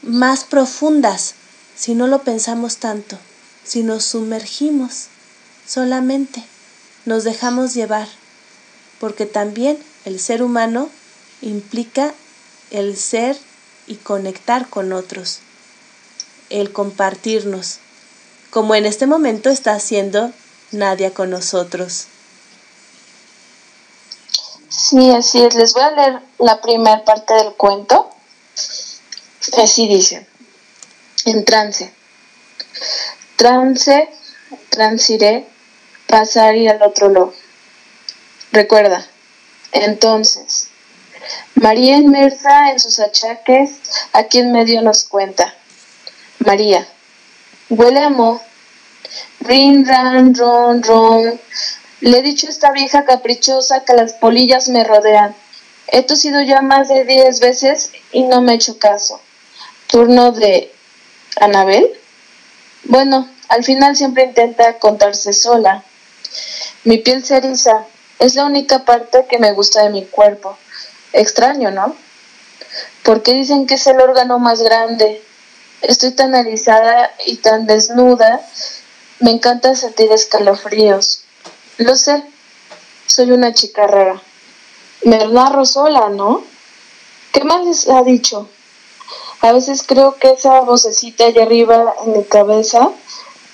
más profundas, si no lo pensamos tanto, si nos sumergimos solamente, nos dejamos llevar, porque también el ser humano implica el ser y conectar con otros, el compartirnos, como en este momento está haciendo Nadia con nosotros. Sí, así es. Les voy a leer la primera parte del cuento. Así dice. En trance. Trance, transiré, pasar y al otro lado. Recuerda, entonces, María inmersa en sus achaques, aquí en medio nos cuenta. María, huele a mo. Rin, ran, ron, ron. Le he dicho a esta vieja caprichosa que las polillas me rodean. He tosido ya más de diez veces y no me he hecho caso. Turno de Anabel. Bueno, al final siempre intenta contarse sola. Mi piel se eriza. Es la única parte que me gusta de mi cuerpo. Extraño, ¿no? Porque dicen que es el órgano más grande. Estoy tan erizada y tan desnuda. Me encanta sentir escalofríos. Lo sé, soy una chica rara. Me narro sola, ¿no? ¿Qué más les ha dicho? A veces creo que esa vocecita allá arriba en mi cabeza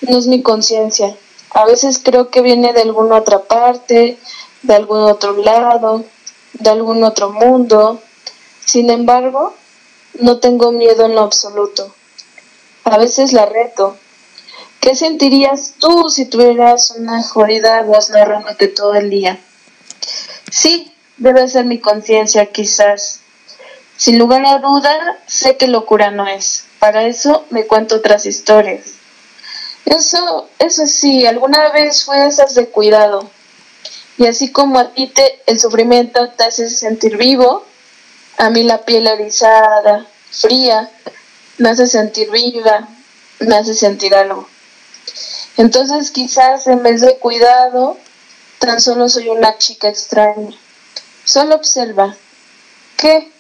no es mi conciencia. A veces creo que viene de alguna otra parte, de algún otro lado, de algún otro mundo. Sin embargo, no tengo miedo en lo absoluto. A veces la reto, ¿Qué sentirías tú si tuvieras una jodida voz narrándote todo el día? Sí, debe ser mi conciencia, quizás. Sin lugar a duda, sé que locura no es. Para eso me cuento otras historias. Eso, eso sí, alguna vez fue esas de cuidado. Y así como a ti te, el sufrimiento te hace sentir vivo, a mí la piel erizada, fría, me hace sentir viva, me hace sentir algo. Entonces quizás en vez de cuidado, tan solo soy una chica extraña. Solo observa. ¿Qué?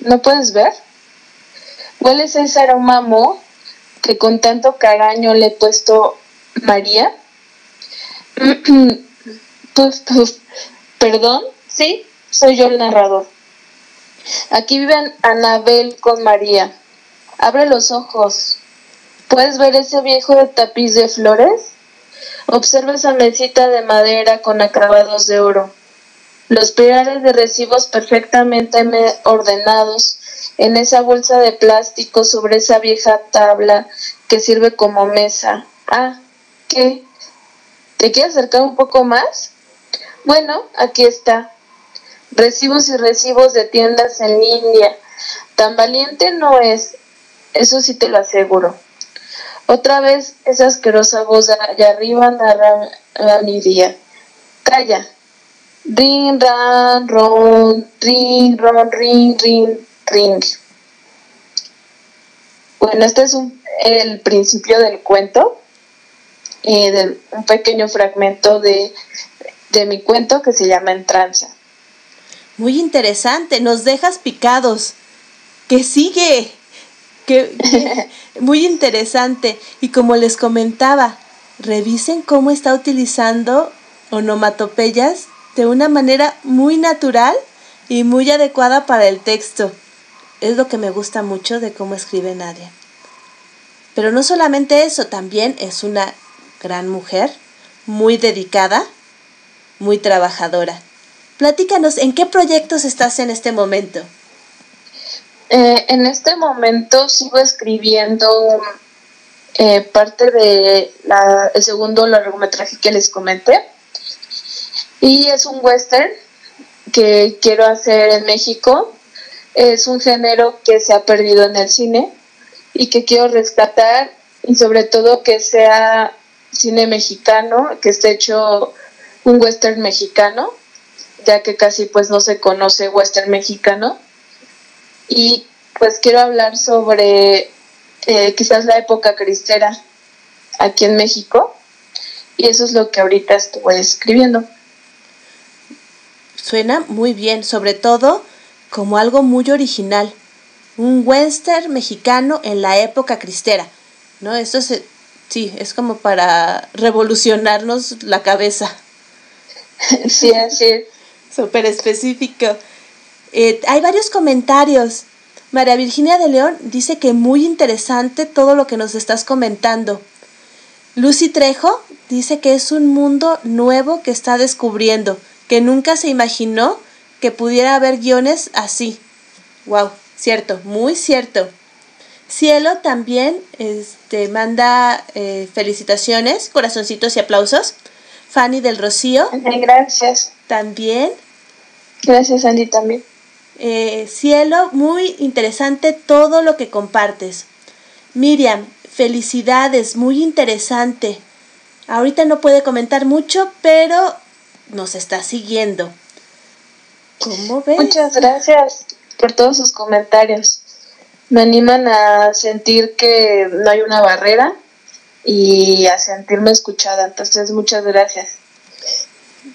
¿No puedes ver? ¿Hueles ese aroma mo que con tanto caraño le he puesto María? [clears throat] Perdón, sí, soy yo el narrador. Aquí viven Anabel con María. Abre los ojos, ¿Puedes ver ese viejo tapiz de flores? Observa esa mesita de madera con acabados de oro. Los pirales de recibos perfectamente ordenados en esa bolsa de plástico sobre esa vieja tabla que sirve como mesa. Ah, ¿qué? ¿Te quieres acercar un poco más? Bueno, aquí está. Recibos y recibos de tiendas en línea. Tan valiente no es, eso sí te lo aseguro. Otra vez esa asquerosa voz de allá arriba narra la día. Calla. Ring, ran, ron, ring, ron, ring, ring, ring. Bueno, este es el principio del cuento, y de un pequeño fragmento de, de mi cuento que se llama Entranza. Muy interesante, nos dejas picados. ¿Qué sigue? [laughs] muy interesante. Y como les comentaba, revisen cómo está utilizando onomatopeyas de una manera muy natural y muy adecuada para el texto. Es lo que me gusta mucho de cómo escribe Nadia. Pero no solamente eso, también es una gran mujer, muy dedicada, muy trabajadora. Platícanos, ¿en qué proyectos estás en este momento? Eh, en este momento sigo escribiendo eh, parte de el segundo largometraje que les comenté. Y es un western que quiero hacer en México. Es un género que se ha perdido en el cine y que quiero rescatar y sobre todo que sea cine mexicano, que esté hecho un western mexicano, ya que casi pues no se conoce western mexicano y pues quiero hablar sobre eh, quizás la época cristera aquí en México y eso es lo que ahorita estuve escribiendo. suena muy bien, sobre todo como algo muy original. Un western mexicano en la época cristera, ¿no? Esto se, sí, es como para revolucionarnos la cabeza. [laughs] Sí, así es. [laughs] Súper específico. Eh, hay varios comentarios. María Virginia de León dice que muy interesante todo lo que nos estás comentando. Lucy Trejo dice que es un mundo nuevo que está descubriendo, que nunca se imaginó que pudiera haber guiones así. Wow, cierto, muy cierto. Cielo también este, manda eh, felicitaciones, corazoncitos y aplausos. Fanny del Rocío. Gracias. También. Gracias, Andy, también. Eh, cielo, muy interesante todo lo que compartes. Miriam, felicidades, muy interesante. Ahorita no puede comentar mucho, pero nos está siguiendo. ¿Cómo ves? Muchas gracias por todos sus comentarios. Me animan a sentir que no hay una barrera y a sentirme escuchada. Entonces, muchas gracias.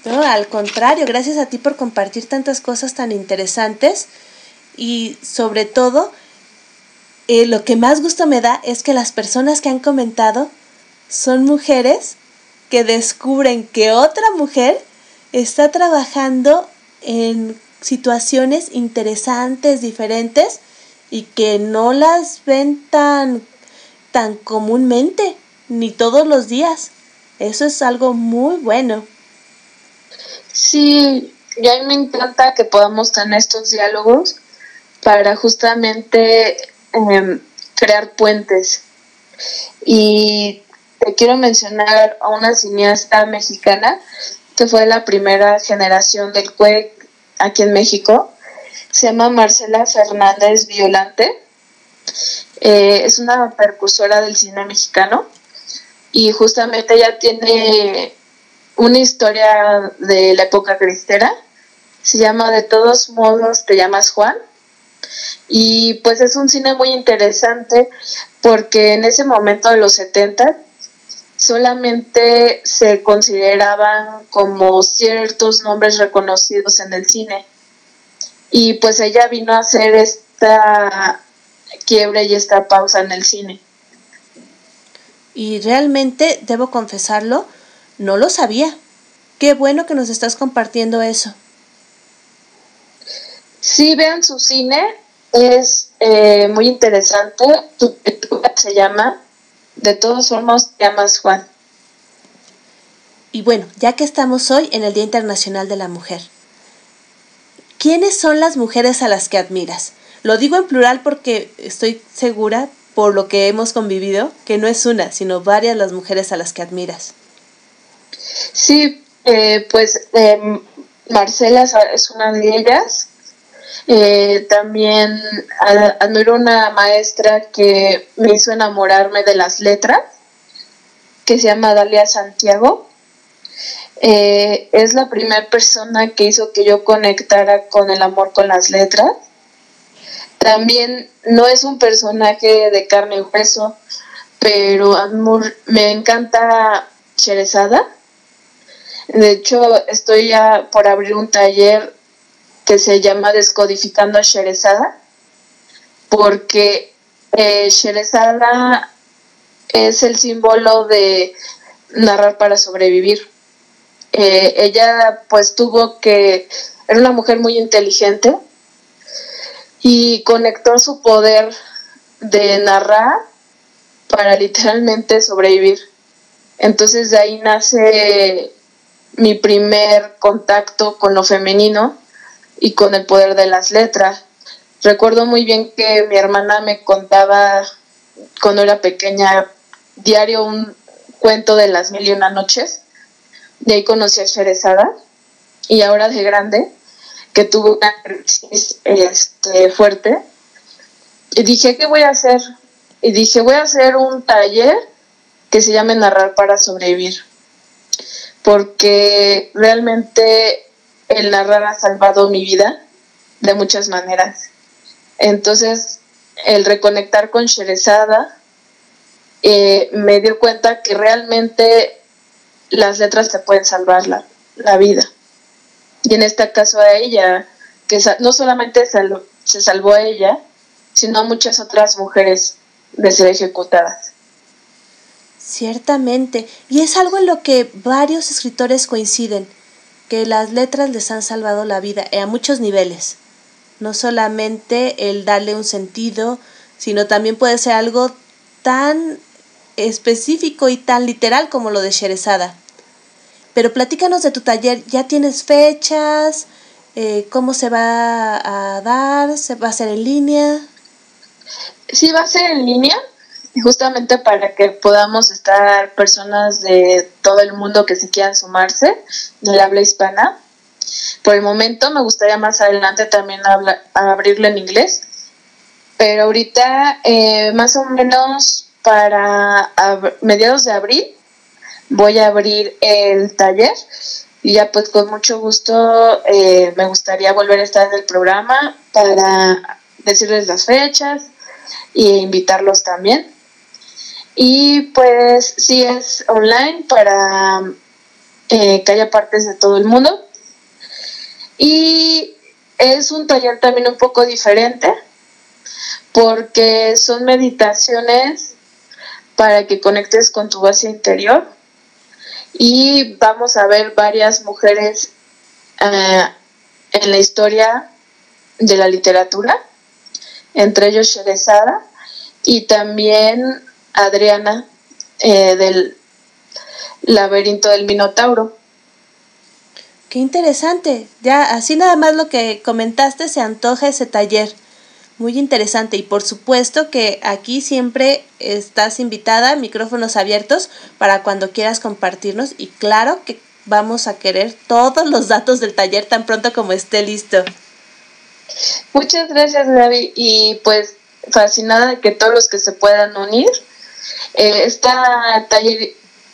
No, al contrario, gracias a ti por compartir tantas cosas tan interesantes y sobre todo eh, lo que más gusto me da es que las personas que han comentado son mujeres que descubren que otra mujer está trabajando en situaciones interesantes, diferentes y que no las ven tan, tan comúnmente ni todos los días. Eso es algo muy bueno. Sí, y a mí me encanta que podamos tener estos diálogos para justamente em, crear puentes. Y te quiero mencionar a una cineasta mexicana que fue la primera generación del CUEC aquí en México. Se llama Marcela Fernández Violante. Eh, es una percursora del cine mexicano y justamente ella tiene una historia de la época cristera. Se llama De todos modos, te llamas Juan. Y pues es un cine muy interesante porque en ese momento de los 70 solamente se consideraban como ciertos nombres reconocidos en el cine. Y pues ella vino a hacer esta quiebre y esta pausa en el cine. Y realmente, debo confesarlo, no lo sabía. Qué bueno que nos estás compartiendo eso. Sí, vean su cine, es eh, muy interesante. Tu se llama De todos formas, te llamas Juan. Y bueno, ya que estamos hoy en el Día Internacional de la Mujer, ¿quiénes son las mujeres a las que admiras? Lo digo en plural porque estoy segura, por lo que hemos convivido, que no es una, sino varias las mujeres a las que admiras. Sí, eh, pues eh, Marcela es una de ellas. Eh, también admiro una maestra que me hizo enamorarme de las letras, que se llama Dalia Santiago. es la primera persona que hizo que yo conectara con el amor con las letras. También no es un personaje de carne y hueso, pero me encanta Cherezada de hecho, estoy ya por abrir un taller que se llama Descodificando a Sherezada, porque eh, es el símbolo de narrar para sobrevivir. Eh, ella pues tuvo que, era una mujer muy inteligente y conectó su poder de narrar para literalmente sobrevivir. Entonces de ahí nace mi primer contacto con lo femenino y con el poder de las letras. Recuerdo muy bien que mi hermana me contaba cuando era pequeña diario un cuento de las mil y una noches. De ahí conocí a Sherezada y ahora de grande, que tuvo una crisis este, fuerte, y dije, ¿qué voy a hacer? Y dije, voy a hacer un taller que se llame Narrar para Sobrevivir porque realmente el narrar ha salvado mi vida de muchas maneras. Entonces, el reconectar con Sherezada eh, me dio cuenta que realmente las letras te pueden salvar la, vida. Y en este caso a ella, que no solamente se salvó a ella, sino a muchas otras mujeres de ser ejecutadas. Ciertamente, y es algo en lo que varios escritores coinciden, que las letras les han salvado la vida a muchos niveles. No solamente el darle un sentido, sino también puede ser algo tan específico y tan literal como lo de Sherezada. Pero platícanos de tu taller, ¿ya tienes fechas? Eh, ¿Cómo se va a dar? ¿Se va a hacer en línea? Sí, va a ser en línea, justamente para que podamos estar personas de todo el mundo que se quieran sumarse del habla hispana. Por el momento me gustaría más adelante también abrirlo en inglés, pero ahorita eh, más o menos para mediados de abril voy a abrir el taller y ya pues con mucho gusto eh, me gustaría volver a estar en el programa para decirles las fechas e invitarlos también. Y pues sí es online para eh, que haya partes de todo el mundo. Y es un taller también un poco diferente porque son meditaciones para que conectes con tu base interior y vamos a ver varias mujeres eh, en la historia de la literatura, entre ellos Sherezada y también Adriana eh, del laberinto del Minotauro. Qué interesante. Ya así nada más lo que comentaste se antoja ese taller. Muy interesante y por supuesto que aquí siempre estás invitada, micrófonos abiertos para cuando quieras compartirnos y claro que vamos a querer todos los datos del taller tan pronto como esté listo. Muchas gracias Gaby y pues fascinada de que todos los que se puedan unir. Eh, esta taller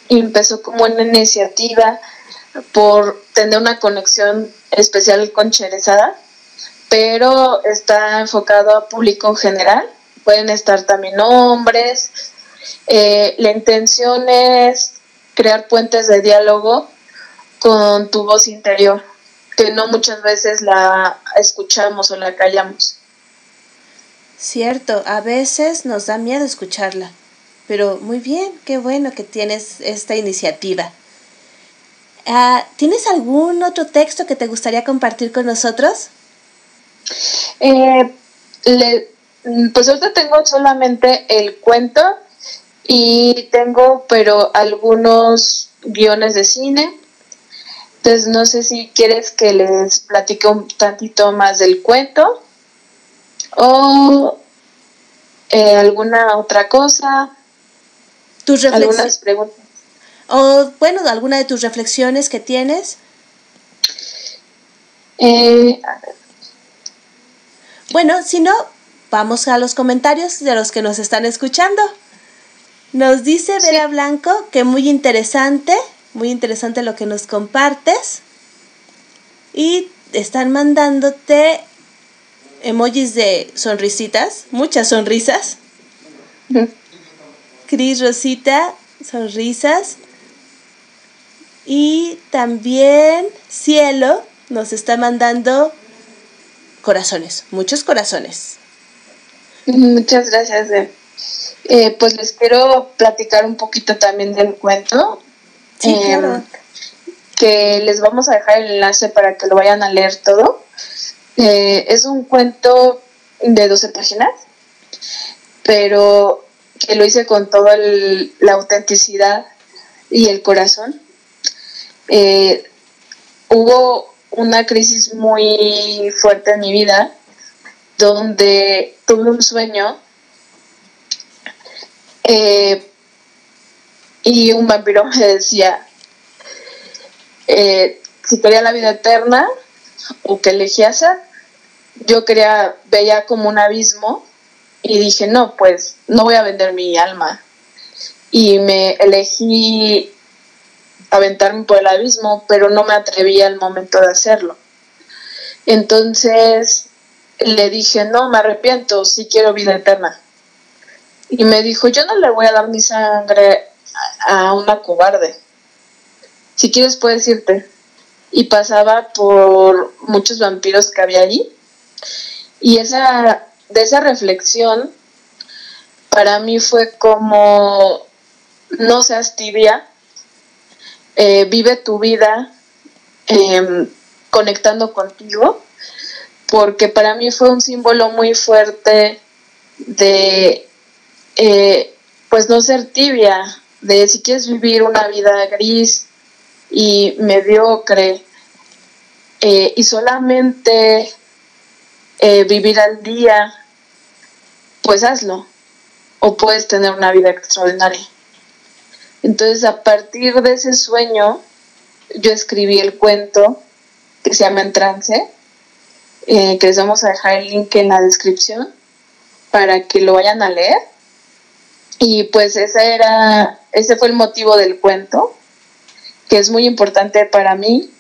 empezó como una iniciativa por tener una conexión especial con Cherezada pero está enfocado a público en general. Pueden estar también hombres. Eh, la intención es crear puentes de diálogo con tu voz interior, que no muchas veces la escuchamos o la callamos. Cierto, a veces nos da miedo escucharla, pero muy bien, qué bueno que tienes esta iniciativa. Ah, ¿Tienes algún otro texto que te gustaría compartir con nosotros? Eh, pues ahorita tengo solamente el cuento y tengo, pero algunos guiones de cine. Entonces no sé si quieres que les platique un tantito más del cuento o eh, alguna otra cosa. Tus preguntas. O bueno, alguna de tus reflexiones que tienes. Eh, bueno, si no, vamos a los comentarios de los que nos están escuchando. Nos dice Vera Blanco que muy interesante, muy interesante lo que nos compartes. Y están mandándote emojis de sonrisitas, muchas sonrisas. Cris Rosita, sonrisas. Y también Cielo nos está mandando corazones, muchos corazones. Muchas gracias. Eh, pues les quiero platicar un poquito también del cuento. Sí, em, claro. Que les vamos a dejar el enlace para que lo vayan a leer todo. Eh, es un cuento de 12 páginas, pero que lo hice con toda la autenticidad y el corazón. Eh, hubo una crisis muy fuerte en mi vida donde tuve un sueño eh, y un vampiro me decía eh, si quería la vida eterna o que elegía hacer. Yo quería, veía como un abismo y dije, no, pues no voy a vender mi alma. Y me elegí aventarme por el abismo, pero no me atrevía al momento de hacerlo. Entonces le dije, no, me arrepiento, sí quiero vida eterna. Y me dijo, yo no le voy a dar mi sangre a una cobarde. Si quieres puedes irte. y pasaba por muchos vampiros que había allí. Y esa, de esa reflexión, para mí fue como, no seas tibia, eh, vive tu vida em, conectando contigo, porque para mí fue un símbolo muy fuerte de, eh, pues no ser tibia, de si quieres vivir una vida gris y mediocre eh, y solamente vivir al día, pues hazlo. O puedes tener una vida extraordinaria. Entonces, a partir de ese sueño, yo escribí el cuento que se llama En Trance, eh, que les vamos a dejar el link en la descripción para que lo vayan a leer. Y pues ese era, ese fue el motivo del cuento, que es muy importante para mí,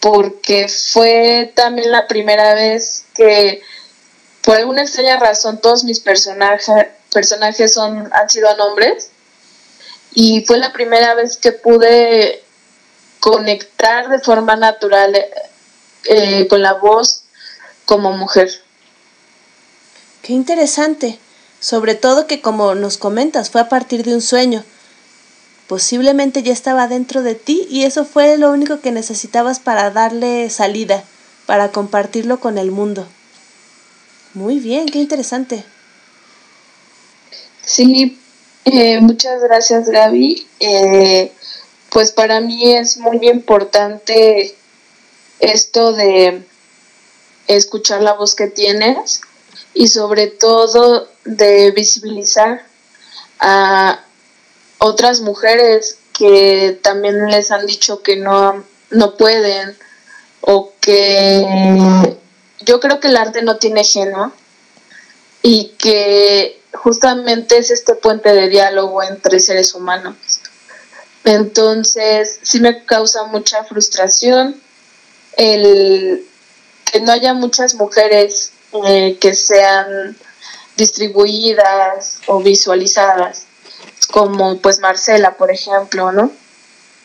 porque fue también la primera vez que por alguna extraña razón todos mis personajes personajes son han sido hombres y fue la primera vez que pude conectar de forma natural eh, con la voz como mujer. Qué interesante, sobre todo que como nos comentas fue a partir de un sueño. Posiblemente ya estaba dentro de ti y eso fue lo único que necesitabas para darle salida, para compartirlo con el mundo. Muy bien, qué interesante. Sí, eh, muchas gracias Gaby. Eh, pues para mí es muy importante esto de escuchar la voz que tienes y sobre todo de visibilizar a otras mujeres que también les han dicho que no, no pueden o que yo creo que el arte no tiene género y que justamente es este puente de diálogo entre seres humanos. Entonces, sí me causa mucha frustración el que no haya muchas mujeres eh, que sean distribuidas o visualizadas, como pues Marcela, por ejemplo, ¿no?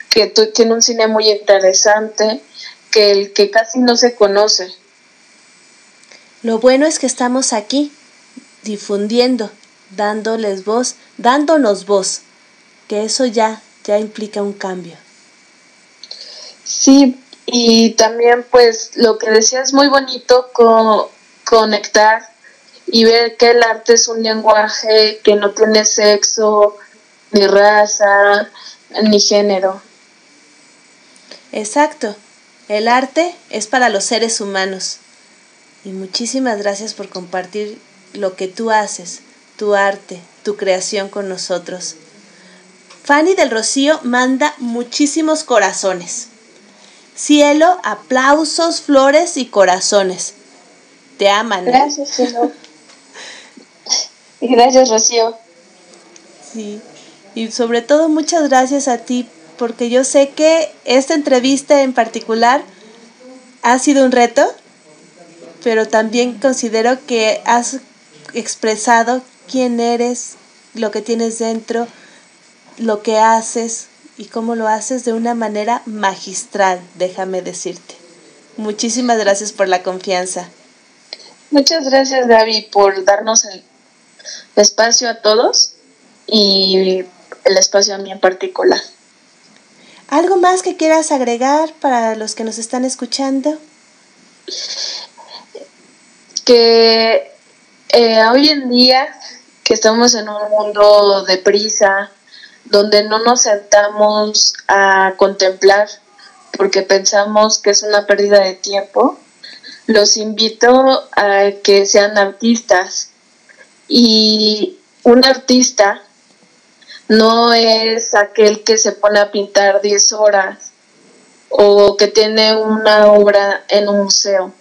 Que tiene un cine muy interesante, que el que casi no se conoce. Lo bueno es que estamos aquí, difundiendo, dándoles voz, dándonos voz, que eso ya, ya implica un cambio. Sí, y también pues lo que decía es muy bonito conectar y ver que el arte es un lenguaje que no tiene sexo, ni raza, ni género. Exacto, el arte es para los seres humanos. Y muchísimas gracias por compartir lo que tú haces, tu arte, tu creación con nosotros. Fanny del Rocío manda muchísimos corazones. Cielo, aplausos, flores y corazones. Te aman. ¿eh? Gracias, cielo. Gracias, Rocío. Sí. Y sobre todo muchas gracias a ti, porque yo sé que esta entrevista en particular ha sido un reto, pero también considero que has expresado quién eres, lo que tienes dentro, lo que haces y cómo lo haces de una manera magistral, déjame decirte. Muchísimas gracias por la confianza. Muchas gracias, Gaby, por darnos el espacio a todos y el espacio a mí en particular. ¿Algo más que quieras agregar para los que nos están escuchando? Que eh, hoy en día que estamos en un mundo de prisa, donde no nos sentamos a contemplar porque pensamos que es una pérdida de tiempo, los invito a que sean artistas. Y un artista no es aquel que se pone a pintar 10 horas o que tiene una obra en un museo.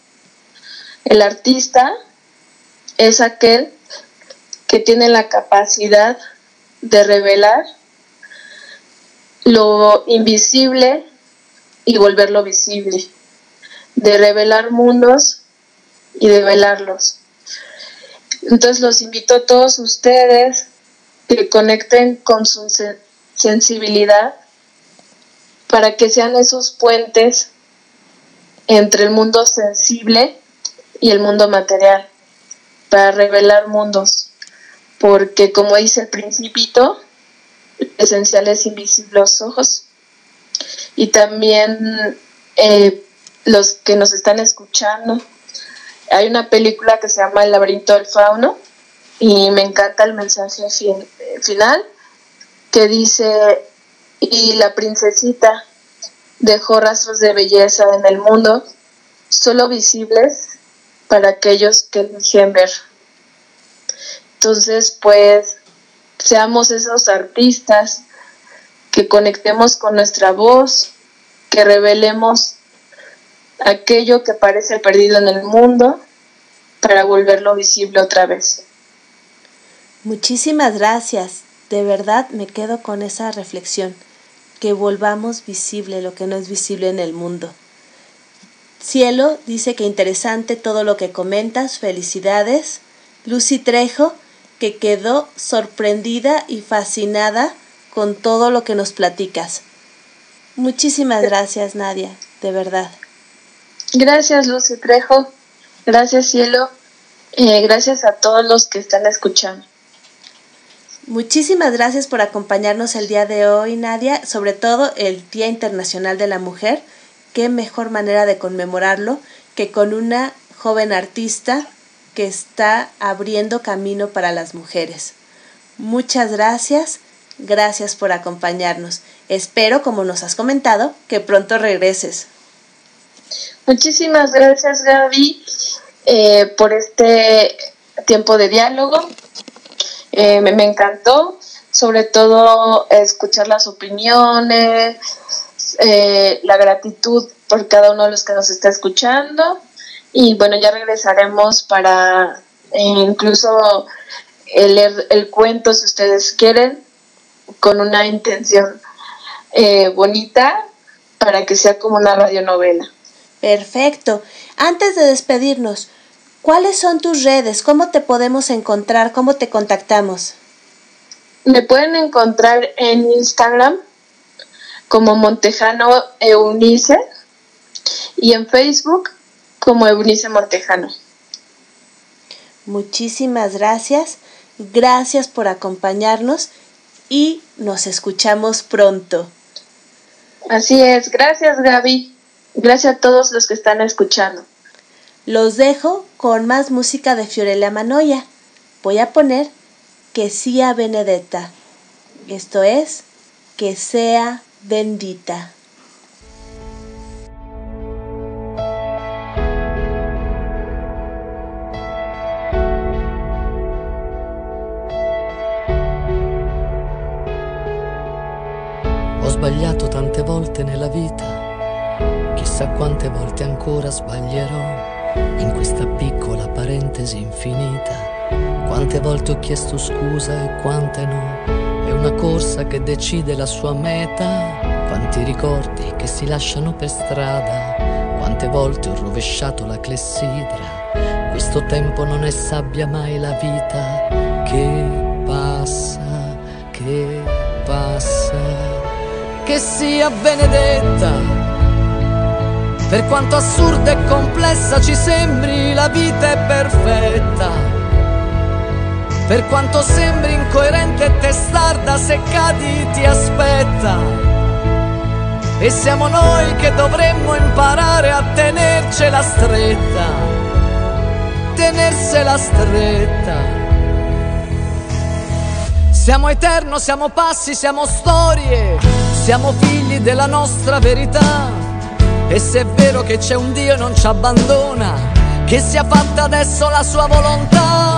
El artista es aquel que tiene la capacidad de revelar lo invisible y volverlo visible, de revelar mundos y de velarlos. Entonces los invito a todos ustedes que conecten con su sensibilidad para que sean esos puentes entre el mundo sensible y el mundo material, para revelar mundos, porque como dice el principito, esencial es invisible los ojos, y también eh, los que nos están escuchando. Hay una película que se llama El laberinto del fauno y me encanta el mensaje final que dice, y la princesita dejó rastros de belleza en el mundo, solo visibles para aquellos que eligen ver. Entonces, pues, seamos esos artistas que conectemos con nuestra voz, que revelemos aquello que parece perdido en el mundo para volverlo visible otra vez. Muchísimas gracias. De verdad me quedo con esa reflexión, que volvamos visible lo que no es visible en el mundo. Cielo dice que interesante todo lo que comentas, felicidades. Lucy Trejo, que quedó sorprendida y fascinada con todo lo que nos platicas. Muchísimas gracias, Nadia, de verdad. Gracias, Lucy Trejo. Gracias, cielo. Eh, gracias a todos los que están escuchando. Muchísimas gracias por acompañarnos el día de hoy, Nadia, sobre todo el Día Internacional de la Mujer. Qué mejor manera de conmemorarlo que con una joven artista que está abriendo camino para las mujeres. Muchas gracias, gracias por acompañarnos. Espero, como nos has comentado, que pronto regreses. Muchísimas gracias Gaby eh, por este tiempo de diálogo. Eh, me, encantó, sobre todo escuchar las opiniones, eh, la gratitud por cada uno de los que nos está escuchando. Y bueno, ya regresaremos para incluso leer el cuento si ustedes quieren, con una intención bonita para que sea como una radionovela. Perfecto. Antes de despedirnos, ¿cuáles son tus redes? ¿Cómo te podemos encontrar? ¿Cómo te contactamos? Me pueden encontrar en Instagram como Montejano Eunice y en Facebook como Eunice Montejano. Muchísimas gracias. Gracias por acompañarnos y nos escuchamos pronto. Así es. Gracias, Gaby. Gracias a todos los que están escuchando. Los dejo con más música de Fiorella Manoia. Voy a poner que sea Benedetta. Esto es, que sea bendita. Ho sbagliato tante volte nella vita Chissà quante volte ancora sbaglierò in questa piccola parentesi infinita. Quante volte ho chiesto scusa e quante no. È una corsa che decide la sua meta. Quanti ricordi che si lasciano per strada. Quante volte ho rovesciato la clessidra. Questo tempo non è sabbia mai la vita che passa, che passa. Che sia benedetta per quanto assurda e complessa ci sembri, la vita è perfetta. Per quanto sembri incoerente e testarda, se cadi ti aspetta. E siamo noi che dovremmo imparare a tenercela stretta. Tenersela stretta. Siamo eterno, siamo passi, siamo storie, siamo figli della nostra verità e se è vero che c'è un Dio non ci abbandona, che sia fatta adesso la sua volontà.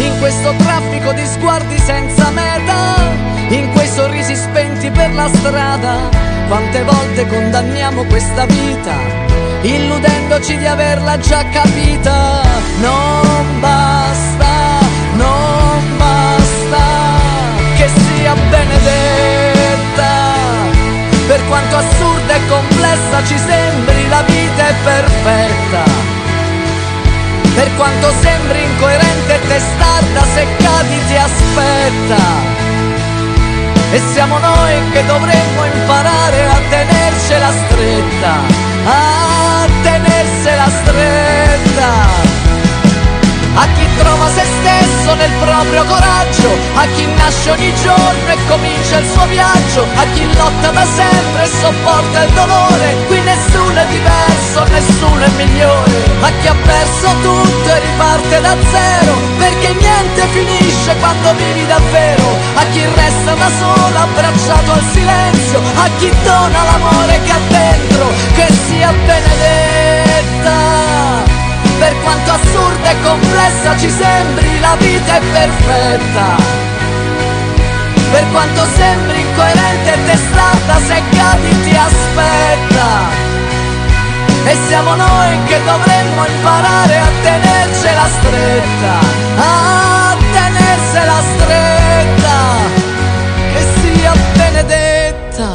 In questo traffico di sguardi senza meta, in quei sorrisi spenti per la strada, quante volte condanniamo questa vita, illudendoci di averla già capita. Non basta, non basta, che sia benedetta per quanto assurda e complessa ci sembri, la vita è perfetta. Per quanto sembri incoerente e testarda, se cadi ti aspetta. E siamo noi che dovremmo imparare a tenersela stretta, a tenersela stretta. A chi trova se stesso tenercela nel proprio coraggio, a chi nasce ogni giorno e comincia il suo viaggio, a chi lotta da sempre e sopporta il dolore, qui nessuno è diverso, nessuno è migliore, a chi ha perso tutto e riparte da zero, perché niente finisce quando vivi davvero, a chi resta da solo abbracciato al silenzio, a chi dona l'amore che ha dentro, che sia benedetta. Per quanto assurda e complessa ci sembri, la vita è perfetta. Per quanto sembri incoerente e testarda, se cadi ti aspetta. E siamo noi che dovremmo imparare a tenercela stretta, a tenersela stretta, che sia benedetta.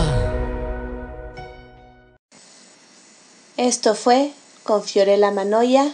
Esto fue con Fiorella Manoia,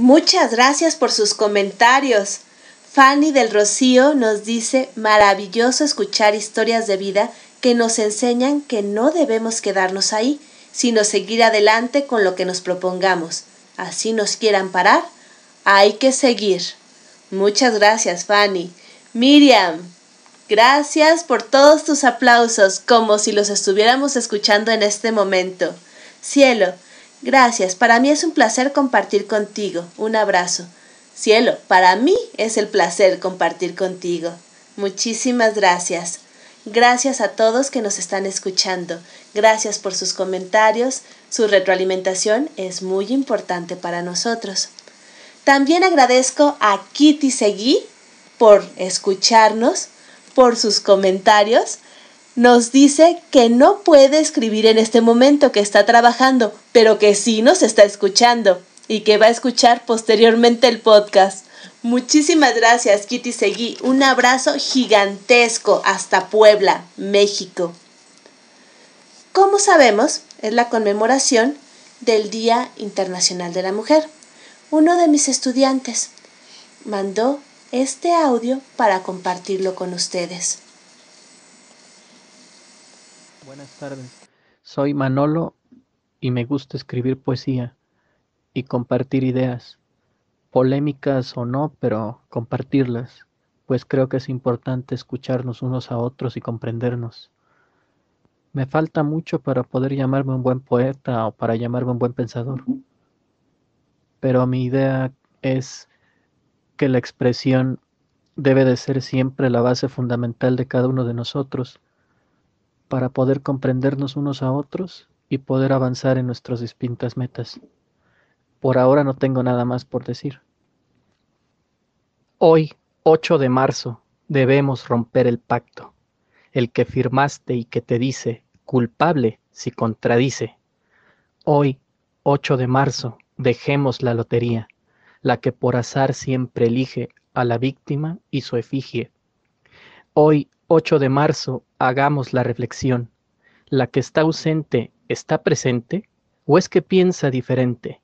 Muchas gracias por sus comentarios. Fanny del Rocío nos dice maravilloso escuchar historias de vida que nos enseñan que no debemos quedarnos ahí, sino seguir adelante con lo que nos propongamos. Así nos quieran parar, hay que seguir. Muchas gracias, Fanny. Miriam, gracias por todos tus aplausos, como si los estuviéramos escuchando en este momento. Cielo, gracias, para mí es un placer compartir contigo. Un abrazo. Cielo, para mí es el placer compartir contigo. Muchísimas gracias. Gracias a todos que nos están escuchando. Gracias por sus comentarios. Su retroalimentación es muy importante para nosotros. También agradezco a Kitty Seguí por escucharnos, por sus comentarios. Nos dice que no puede escribir en este momento, que está trabajando, pero que sí nos está escuchando y que va a escuchar posteriormente el podcast. Muchísimas gracias, Kitty Seguí. Un abrazo gigantesco hasta Puebla, México. Como sabemos, es la conmemoración del Día Internacional de la Mujer. Uno de mis estudiantes mandó este audio para compartirlo con ustedes. Buenas tardes, soy Manolo y me gusta escribir poesía y compartir ideas, polémicas o no, pero compartirlas, pues creo que es importante escucharnos unos a otros y comprendernos. Me falta mucho para poder llamarme un buen poeta o para llamarme un buen pensador, pero mi idea es que la expresión debe de ser siempre la base fundamental de cada uno de nosotros para poder comprendernos unos a otros y poder avanzar en nuestras distintas metas. Por ahora no tengo nada más por decir. Hoy, 8 de marzo, debemos romper el pacto, el que firmaste y que te dice culpable si contradice. Hoy, 8 de marzo, dejemos la lotería, la que por azar siempre elige a la víctima y su efigie. Hoy, 8 de marzo, hagamos la reflexión. ¿La que está ausente está presente o es que piensa diferente?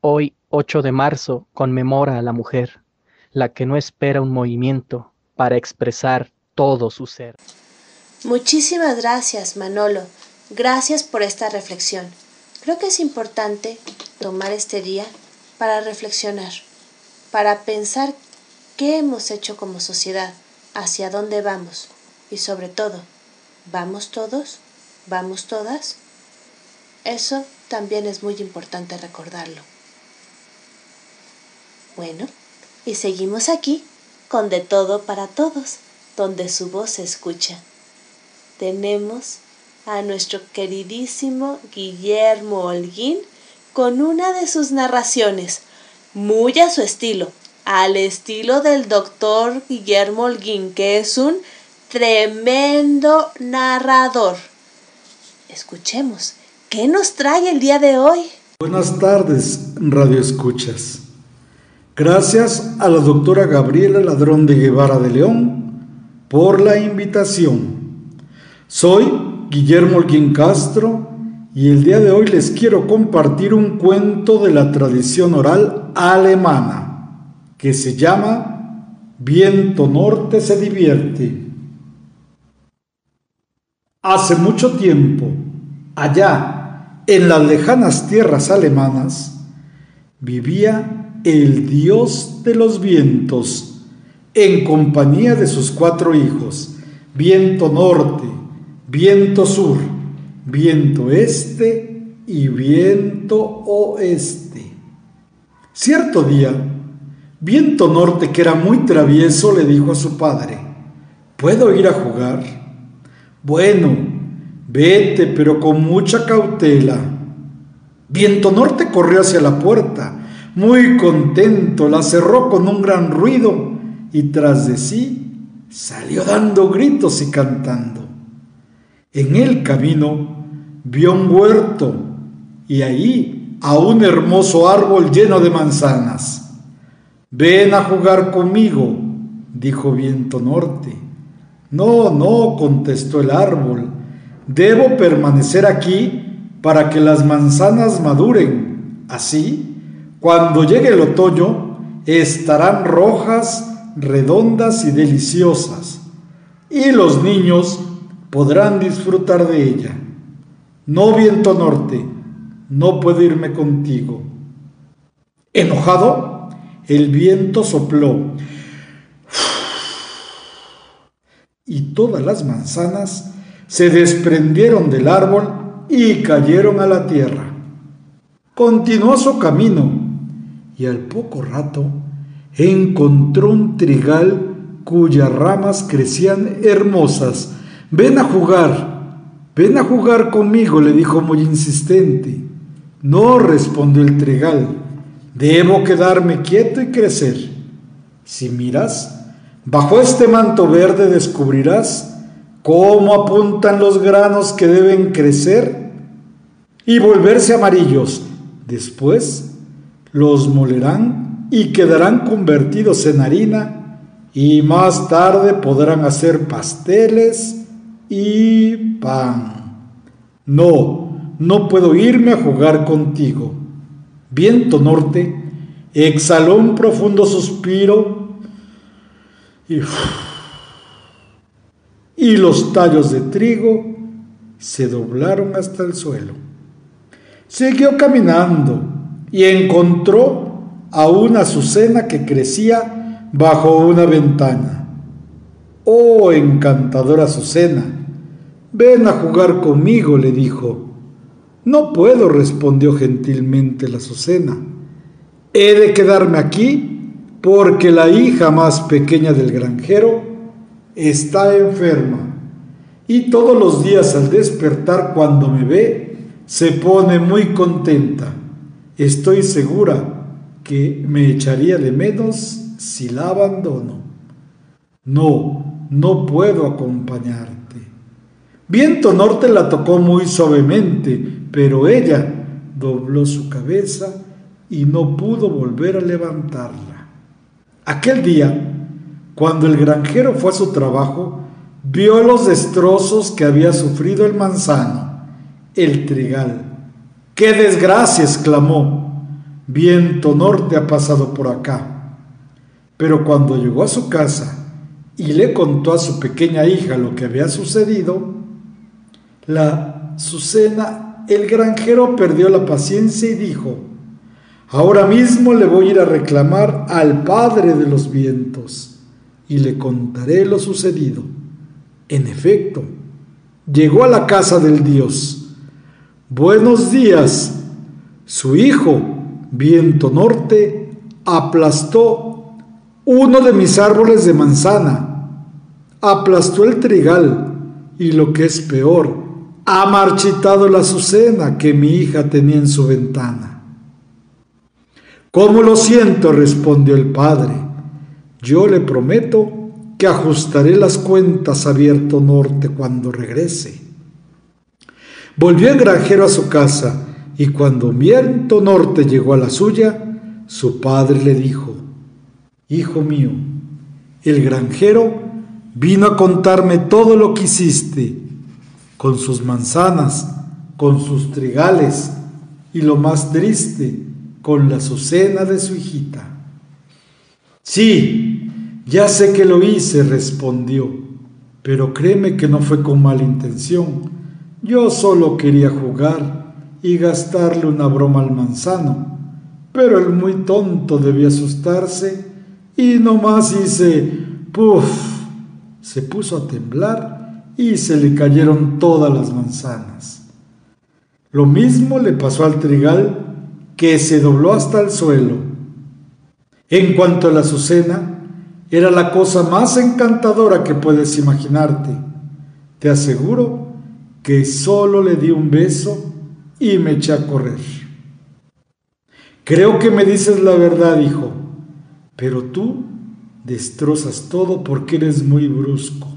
Hoy, 8 de marzo, conmemora a la mujer, la que no espera un movimiento para expresar todo su ser. Muchísimas gracias, Manolo. Gracias por esta reflexión. Creo que es importante tomar este día para reflexionar, para pensar qué hemos hecho como sociedad hacia dónde vamos y sobre todo, ¿vamos todos? ¿Vamos todas? Eso también es muy importante recordarlo. Bueno, y seguimos aquí con De Todo para Todos, donde su voz se escucha. Tenemos a nuestro queridísimo Guillermo Holguín con una de sus narraciones, muy a su estilo, al estilo del doctor Guillermo Holguín, que es un tremendo narrador. Escuchemos, ¿qué nos trae el día de hoy? Buenas tardes, Radio Escuchas. Gracias a la doctora Gabriela Ladrón de Guevara de León por la invitación. Soy Guillermo Olguín Castro y el día de hoy les quiero compartir un cuento de la tradición oral alemana que se llama Viento Norte se divierte. Hace mucho tiempo, allá en las lejanas tierras alemanas, vivía el dios de los vientos en compañía de sus cuatro hijos, viento norte, viento sur, viento este y viento oeste. Cierto día, viento norte, que era muy travieso, le dijo a su padre, ¿puedo ir a jugar? Bueno, vete, pero con mucha cautela. Viento norte corrió hacia la puerta, muy contento, la cerró con un gran ruido y tras de sí salió dando gritos y cantando. En el camino vio un huerto y ahí a un hermoso árbol lleno de manzanas. Ven a jugar conmigo, dijo Viento Norte. No, no, contestó el árbol. Debo permanecer aquí para que las manzanas maduren. Así, cuando llegue el otoño, estarán rojas, redondas y deliciosas. Y los niños podrán disfrutar de ella. No viento norte, no puedo irme contigo. Enojado, el viento sopló y todas las manzanas se desprendieron del árbol y cayeron a la tierra. Continuó su camino y al poco rato encontró un trigal cuyas ramas crecían hermosas Ven a jugar, ven a jugar conmigo, le dijo muy insistente. No, respondió el trigal, debo quedarme quieto y crecer. Si miras, bajo este manto verde descubrirás cómo apuntan los granos que deben crecer y volverse amarillos. Después los molerán y quedarán convertidos en harina y más tarde podrán hacer pasteles, y pan. No, no puedo irme a jugar contigo. Viento norte exhaló un profundo suspiro y, los tallos de trigo se doblaron hasta el suelo. Siguió caminando y encontró a una azucena que crecía bajo una ventana. Oh, encantadora azucena, Ven a jugar conmigo, le dijo. No puedo, respondió gentilmente la Azucena. He de quedarme aquí porque la hija más pequeña del granjero está enferma y todos los días al despertar cuando me ve se pone muy contenta. Estoy segura que me echaría de menos si la abandono. No, no puedo acompañarte. Viento Norte la tocó muy suavemente, pero ella dobló su cabeza y no pudo volver a levantarla. Aquel día, cuando el granjero fue a su trabajo, vio los destrozos que había sufrido el manzano, el trigal. ¡Qué desgracia! exclamó. Viento Norte ha pasado por acá. Pero cuando llegó a su casa y le contó a su pequeña hija lo que había sucedido, la Azucena, el granjero perdió la paciencia y dijo, ahora mismo le voy a ir a reclamar al Padre de los vientos y le contaré lo sucedido. En efecto, llegó a la casa del Dios. Buenos días. Su hijo, viento norte, aplastó uno de mis árboles de manzana, aplastó el trigal y lo que es peor, ha marchitado la azucena que mi hija tenía en su ventana. ¿Cómo lo siento? respondió el padre. Yo le prometo que ajustaré las cuentas abierto norte cuando regrese. Volvió el granjero a su casa y cuando viento norte llegó a la suya, su padre le dijo, Hijo mío, el granjero vino a contarme todo lo que hiciste, con sus manzanas, con sus trigales y lo más triste, con la azucena de su hijita. Sí, ya sé que lo hice, respondió, pero créeme que no fue con mala intención. Yo solo quería jugar y gastarle una broma al manzano, pero el muy tonto debía asustarse y nomás hice puff. Se puso a temblar y se le cayeron todas las manzanas. Lo mismo le pasó al trigal que se dobló hasta el suelo. En cuanto a la azucena, era la cosa más encantadora que puedes imaginarte. Te aseguro que solo le di un beso y me eché a correr. Creo que me dices la verdad, hijo, pero tú destrozas todo porque eres muy brusco.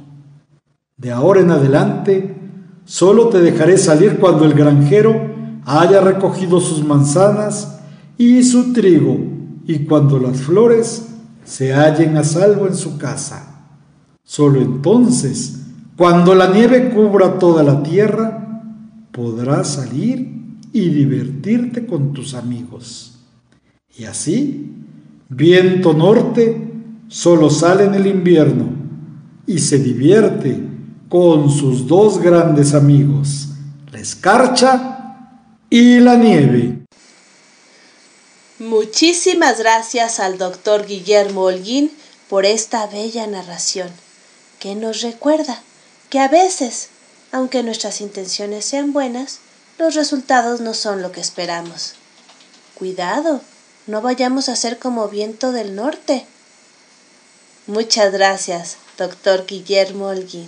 De ahora en adelante, solo te dejaré salir cuando el granjero haya recogido sus manzanas y su trigo, y cuando las flores se hallen a salvo en su casa. Solo entonces, cuando la nieve cubra toda la tierra, podrás salir y divertirte con tus amigos. Y así, viento norte solo sale en el invierno y se divierte con sus dos grandes amigos, la escarcha y la nieve. Muchísimas gracias al doctor Guillermo Holguín por esta bella narración, que nos recuerda que a veces, aunque nuestras intenciones sean buenas, los resultados no son lo que esperamos. Cuidado, no vayamos a ser como viento del norte. Muchas gracias, doctor Guillermo Holguín.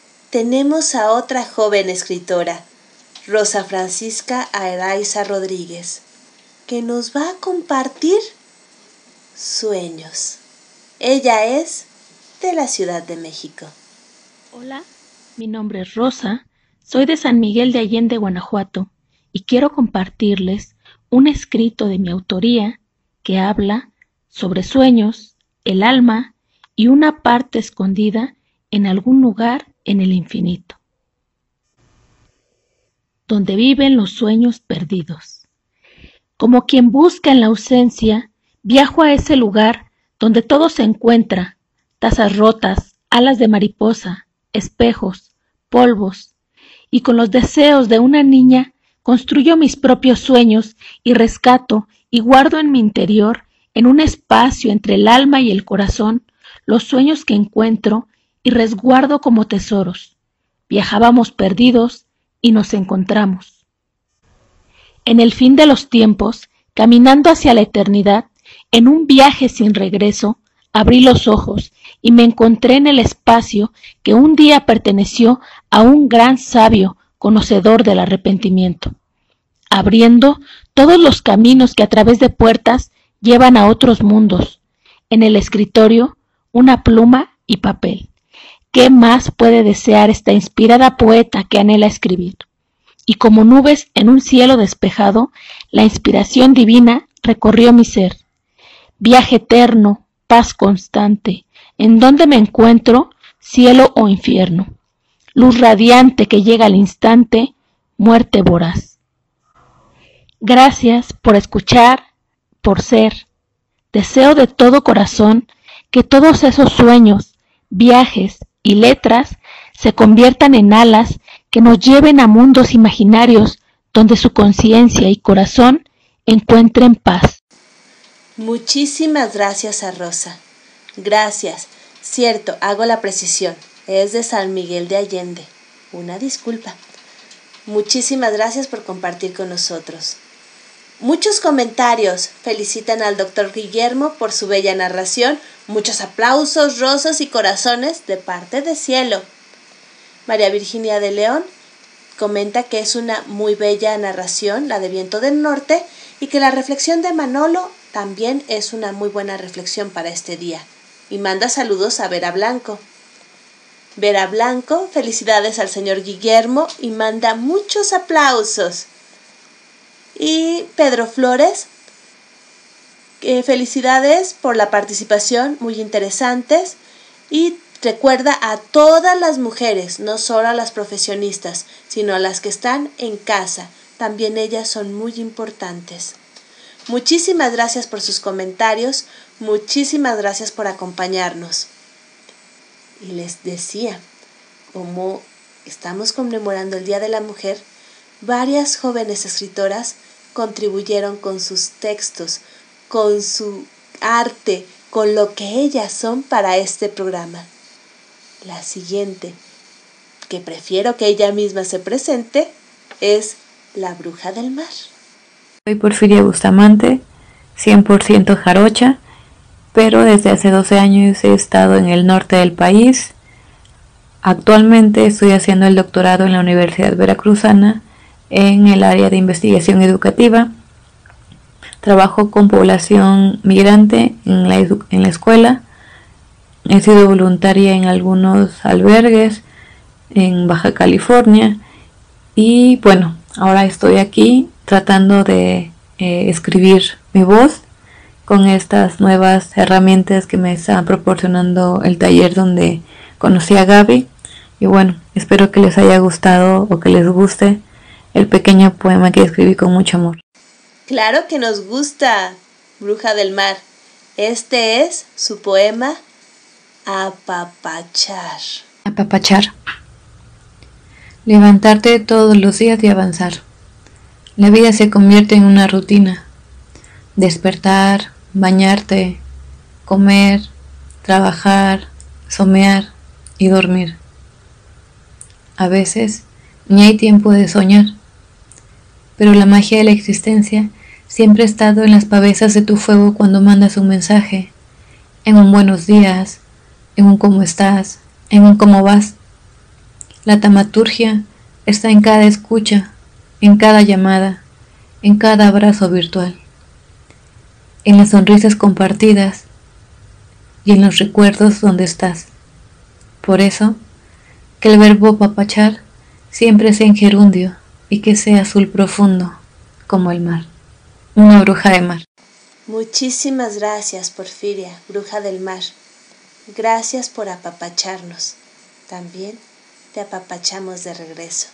tenemos a otra joven escritora, Rosa Francisca Araiza Rodríguez que nos va a compartir sueños. Ella es de la Ciudad de México. Hola, mi nombre es Rosa, soy de San Miguel de Allende, Guanajuato, y quiero compartirles un escrito de mi autoría que habla sobre sueños, el alma y una parte escondida en algún lugar en el infinito, donde viven los sueños perdidos. Como quien busca en la ausencia, viajo a ese lugar donde todo se encuentra, tazas rotas, alas de mariposa, espejos, polvos, y con los deseos de una niña construyo mis propios sueños y rescato y guardo en mi interior, en un espacio entre el alma y el corazón, los sueños que encuentro y resguardo como tesoros. Viajábamos perdidos y nos encontramos. En el fin de los tiempos, caminando hacia la eternidad, en un viaje sin regreso, abrí los ojos y me encontré en el espacio que un día perteneció a un gran sabio conocedor del arrepentimiento, abriendo todos los caminos que a través de puertas llevan a otros mundos. En el escritorio, una pluma y papel. ¿Qué más puede desear esta inspirada poeta que anhela escribir? y como nubes en un cielo despejado, la inspiración divina recorrió mi ser. Viaje eterno, paz constante, en donde me encuentro, cielo o infierno. Luz radiante que llega al instante, muerte voraz. Gracias por escuchar, por ser. Deseo de todo corazón que todos esos sueños, viajes y letras se conviertan en alas que nos lleven a mundos imaginarios donde su conciencia y corazón encuentren paz. Muchísimas gracias a Rosa. Gracias. Cierto, hago la precisión. Es de San Miguel de Allende. Una disculpa. Muchísimas gracias por compartir con nosotros. Muchos comentarios felicitan al doctor Guillermo por su bella narración, muchos aplausos, rosas y corazones de parte de cielo. María Virginia de León comenta que es una muy bella narración, la de Viento del Norte, y que la reflexión de Manolo también es una muy buena reflexión para este día. Y manda saludos a Vera Blanco. Vera Blanco, felicidades al señor Guillermo y manda muchos aplausos. Y Pedro Flores, eh, felicidades por la participación, muy interesantes. Y recuerda a todas las mujeres, no solo a las profesionistas, sino a las que están en casa. También ellas son muy importantes. Muchísimas gracias por sus comentarios, muchísimas gracias por acompañarnos. Y les decía, como estamos conmemorando el Día de la Mujer, varias jóvenes escritoras contribuyeron con sus textos, con su arte, con lo que ellas son para este programa. La siguiente, que prefiero que ella misma se presente, es La Bruja del Mar. Soy Porfiria Bustamante, 100% jarocha, pero desde hace 12 años he estado en el norte del país. Actualmente estoy haciendo el doctorado en la Universidad Veracruzana en el área de investigación educativa. Trabajo con población migrante en la, en la escuela. He sido voluntaria en algunos albergues en Baja California y bueno, ahora estoy aquí tratando de eh, escribir mi voz con estas nuevas herramientas que me está proporcionando el taller donde conocí a Gaby. Y bueno, espero que les haya gustado o que les guste el pequeño poema que escribí con mucho amor. Claro que nos gusta, Bruja del Mar. Este es su poema Apapachar. Apapachar. Levantarte todos los días y avanzar. La vida se convierte en una rutina. Despertar, bañarte, comer, trabajar, somear y dormir. A veces ni hay tiempo de soñar, pero la magia de la existencia siempre ha estado en las pavesas de tu fuego cuando mandas un mensaje, en un buenos días, en un cómo estás, en un cómo vas. La tamaturgia está en cada escucha, en cada llamada, en cada abrazo virtual, en las sonrisas compartidas y en los recuerdos donde estás. Por eso, que el verbo papachar siempre sea en gerundio y que sea azul profundo como el mar, una bruja de mar. Muchísimas gracias, Porfiria, bruja del mar. Gracias por apapacharnos. También te apapachamos de regreso.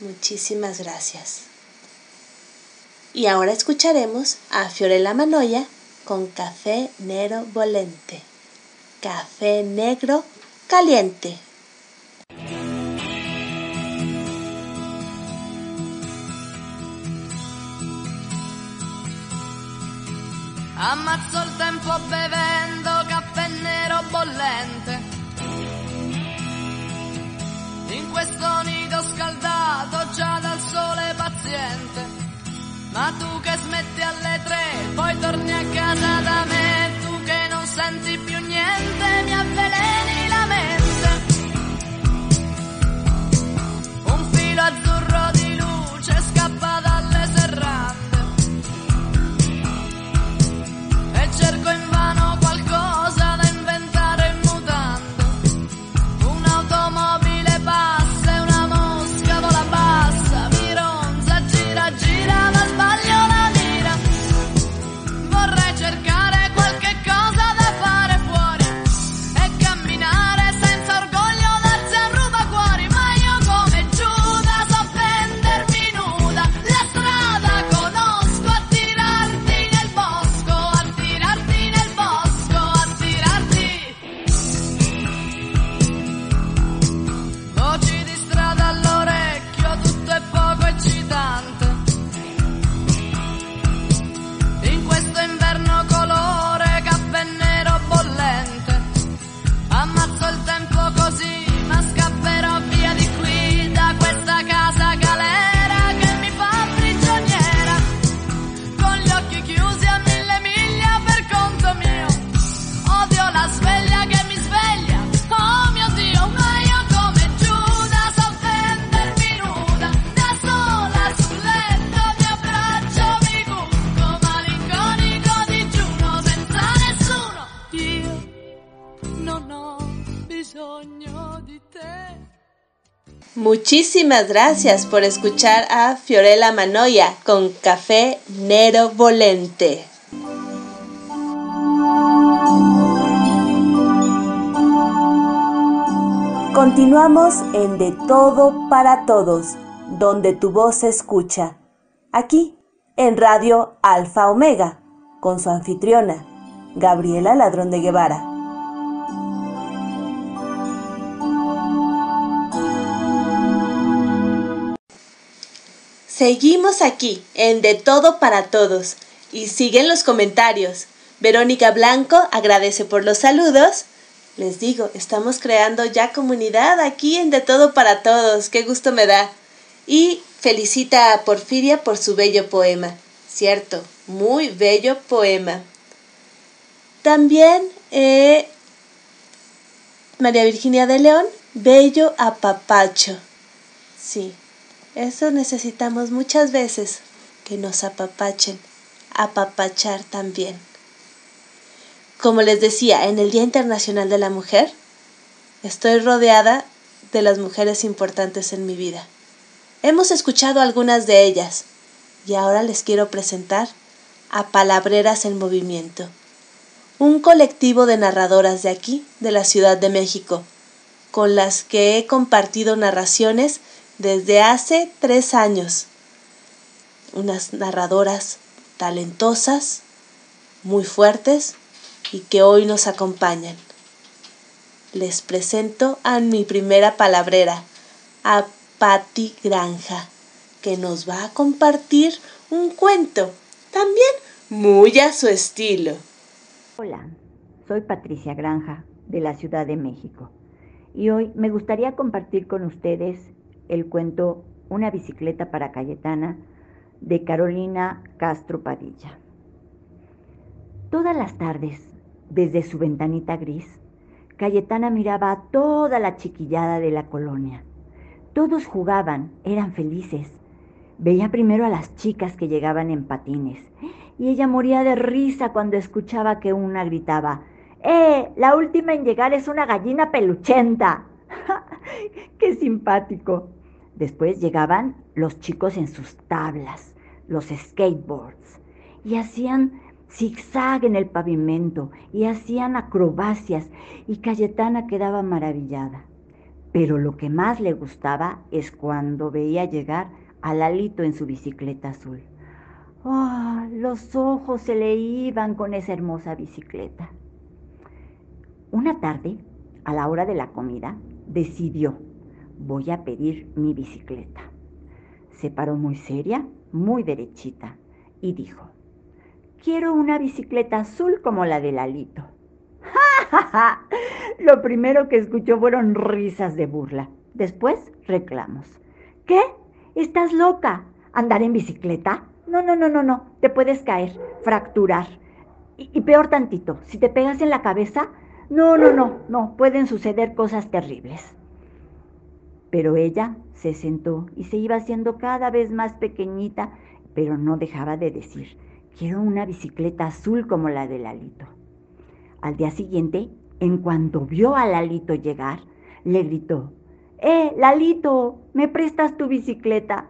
Muchísimas gracias. Y ahora escucharemos a Fiorella Manoya con Café Nero Volente. Café negro caliente. Ammazzo il tempo bevendo Muchísimas gracias por escuchar a Fiorella Manoia con Café Nero Volente. Continuamos en De Todo para Todos, donde tu voz se escucha. Aquí, en Radio Alfa Omega, con su anfitriona, Gabriela Ladrón de Guevara. Seguimos aquí en De Todo para Todos y siguen los comentarios. Verónica Blanco agradece por los saludos. Les digo, estamos creando ya comunidad aquí en De Todo para Todos. Qué gusto me da. Y felicita a Porfiria por su bello poema. Cierto, muy bello poema. También eh, María Virginia de León, bello apapacho. Sí, eso necesitamos muchas veces, que nos apapachen, apapachar también. Como les decía, en el Día Internacional de la Mujer, estoy rodeada de las mujeres importantes en mi vida. Hemos escuchado algunas de ellas y ahora les quiero presentar a Palabreras en Movimiento, un colectivo de narradoras de aquí, de la Ciudad de México, con las que he compartido narraciones desde hace tres años. Unas narradoras talentosas, muy fuertes y que hoy nos acompañan. Les presento a mi primera palabrera, a Patti Granja, que nos va a compartir un cuento, también muy a su estilo. Hola, soy Patricia Granja, de la Ciudad de México, y hoy me gustaría compartir con ustedes el cuento Una bicicleta para Cayetana de Carolina Castro Padilla. Todas las tardes, desde su ventanita gris, Cayetana miraba a toda la chiquillada de la colonia. Todos jugaban, eran felices. Veía primero a las chicas que llegaban en patines y ella moría de risa cuando escuchaba que una gritaba, ¡Eh! La última en llegar es una gallina peluchenta. [laughs] ¡Qué simpático! Después llegaban los chicos en sus tablas, los skateboards, y hacían zigzag en el pavimento y hacían acrobacias y Cayetana quedaba maravillada. Pero lo que más le gustaba es cuando veía llegar a Lalito en su bicicleta azul. ¡Oh! Los ojos se le iban con esa hermosa bicicleta. Una tarde, a la hora de la comida, decidió, voy a pedir mi bicicleta. Se paró muy seria, muy derechita, y dijo, quiero una bicicleta azul como la de Lalito. ¡Ja, [laughs] Lo primero que escuchó fueron risas de burla. Después, reclamos. ¿Qué? ¿Estás loca? ¿Andar en bicicleta? No, no, no, no, no. Te puedes caer, fracturar. Y, y peor tantito, si te pegas en la cabeza, no, no, no, no, pueden suceder cosas terribles. Pero ella se sentó y se iba haciendo cada vez más pequeñita, pero no dejaba de decir, quiero una bicicleta azul como la de Lalito. Al día siguiente, en cuanto vio a Lalito llegar, le gritó, ¡Eh, Lalito! ¿Me prestas tu bicicleta?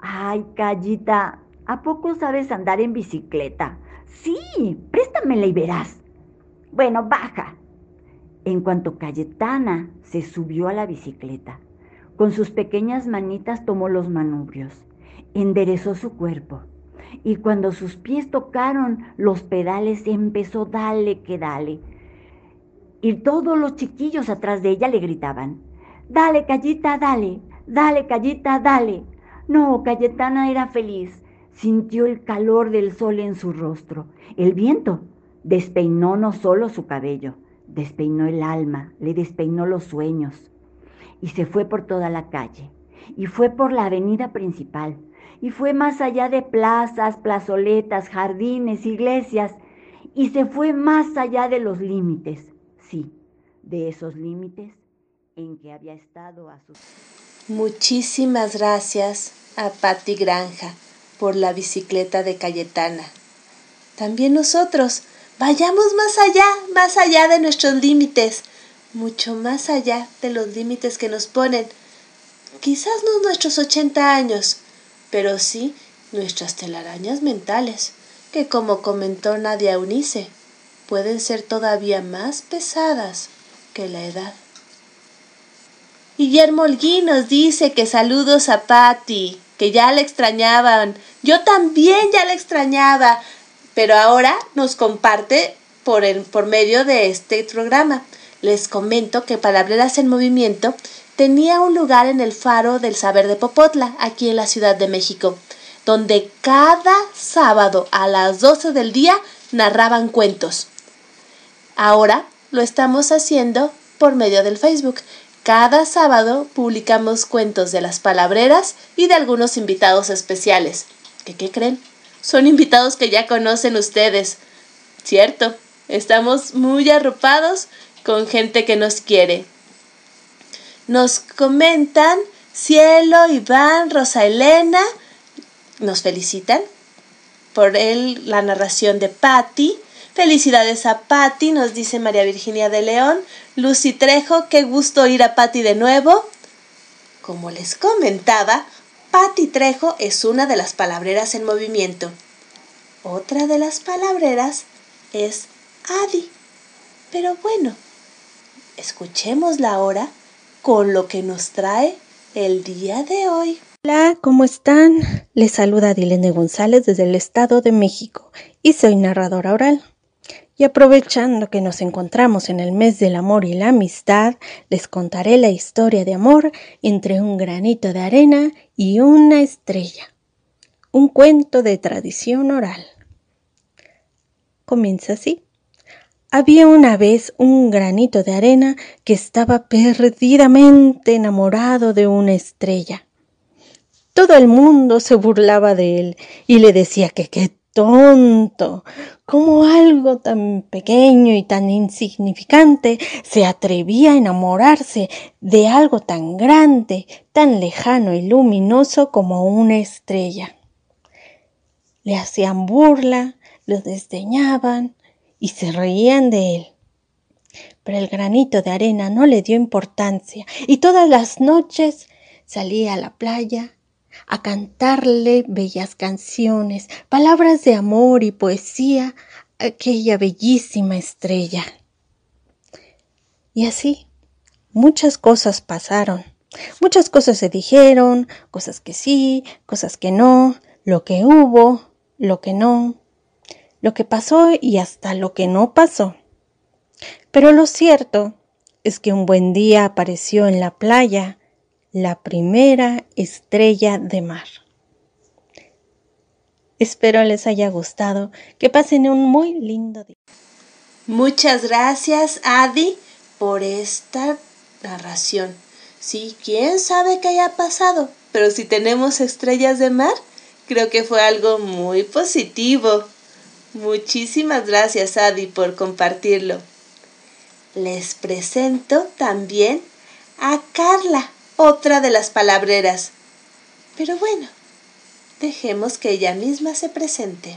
Ay, Callita, ¿a poco sabes andar en bicicleta? Sí, préstamela y verás. Bueno, baja. En cuanto Cayetana se subió a la bicicleta, con sus pequeñas manitas tomó los manubrios, enderezó su cuerpo y cuando sus pies tocaron los pedales empezó dale que dale. Y todos los chiquillos atrás de ella le gritaban, dale Cayita, dale, dale Cayita, dale. No, Cayetana era feliz, sintió el calor del sol en su rostro, el viento Despeinó no solo su cabello, despeinó el alma, le despeinó los sueños. Y se fue por toda la calle, y fue por la avenida principal, y fue más allá de plazas, plazoletas, jardines, iglesias, y se fue más allá de los límites, sí, de esos límites en que había estado a sus... Muchísimas gracias a Patti Granja por la bicicleta de Cayetana. También nosotros Vayamos más allá, más allá de nuestros límites, mucho más allá de los límites que nos ponen, Quizás no nuestros 80 años, pero sí nuestras telarañas mentales, que como comentó Nadia Eunice, pueden ser todavía más pesadas que la edad. Guillermo Olguín nos dice que saludos a Patty, que ya la extrañaban. Yo también ya la extrañaba, pero ahora nos comparte por, el, por medio de este programa. Les comento que Palabreras en Movimiento tenía un lugar en el Faro del Saber de Popotla, aquí en la Ciudad de México, donde cada sábado a las 12 del día narraban cuentos. Ahora lo estamos haciendo por medio del Facebook. Cada sábado publicamos cuentos de las palabreras y de algunos invitados especiales. ¿Qué, qué creen? Son invitados que ya conocen ustedes. Cierto, estamos muy arropados con gente que nos quiere. Nos comentan Cielo, Iván, Rosa Elena, nos felicitan por el, la narración de Patti. Felicidades a Patti, nos dice María Virginia de León. Lucy Trejo, qué gusto ir a Patti de nuevo. Como les comentaba, Patti Trejo es una de las palabreras en movimiento. Otra de las palabreras es Adi. Pero bueno, escuchémosla ahora con lo que nos trae el día de hoy. Hola, ¿cómo están? Les saluda Dilene González desde el Estado de México y soy narradora oral. Y aprovechando que nos encontramos en el mes del amor y la amistad, les contaré la historia de amor entre un granito de arena y una estrella. Un cuento de tradición oral. Comienza así. Había una vez un granito de arena que estaba perdidamente enamorado de una estrella. Todo el mundo se burlaba de él y le decía que qué tonto, como algo tan pequeño y tan insignificante se atrevía a enamorarse de algo tan grande, tan lejano y luminoso como una estrella. Le hacían burla, lo desdeñaban, y se reían de él. Pero el granito de arena no le dio importancia y todas las noches salía a la playa a cantarle bellas canciones, palabras de amor y poesía a aquella bellísima estrella. Y así, muchas cosas pasaron. Muchas cosas se dijeron, cosas que sí, cosas que no, lo que hubo, lo que no lo que pasó y hasta lo que no pasó. Pero lo cierto es que un buen día apareció en la playa la primera estrella de mar. Espero les haya gustado, que pasen un muy lindo día. Muchas gracias, Adi, por esta narración. Sí, quién sabe qué haya pasado, pero si tenemos estrellas de mar, creo que fue algo muy positivo. Muchísimas gracias, Adi, por compartirlo. Les presento también a Carla, otra de las palabreras. Pero bueno, dejemos que ella misma se presente.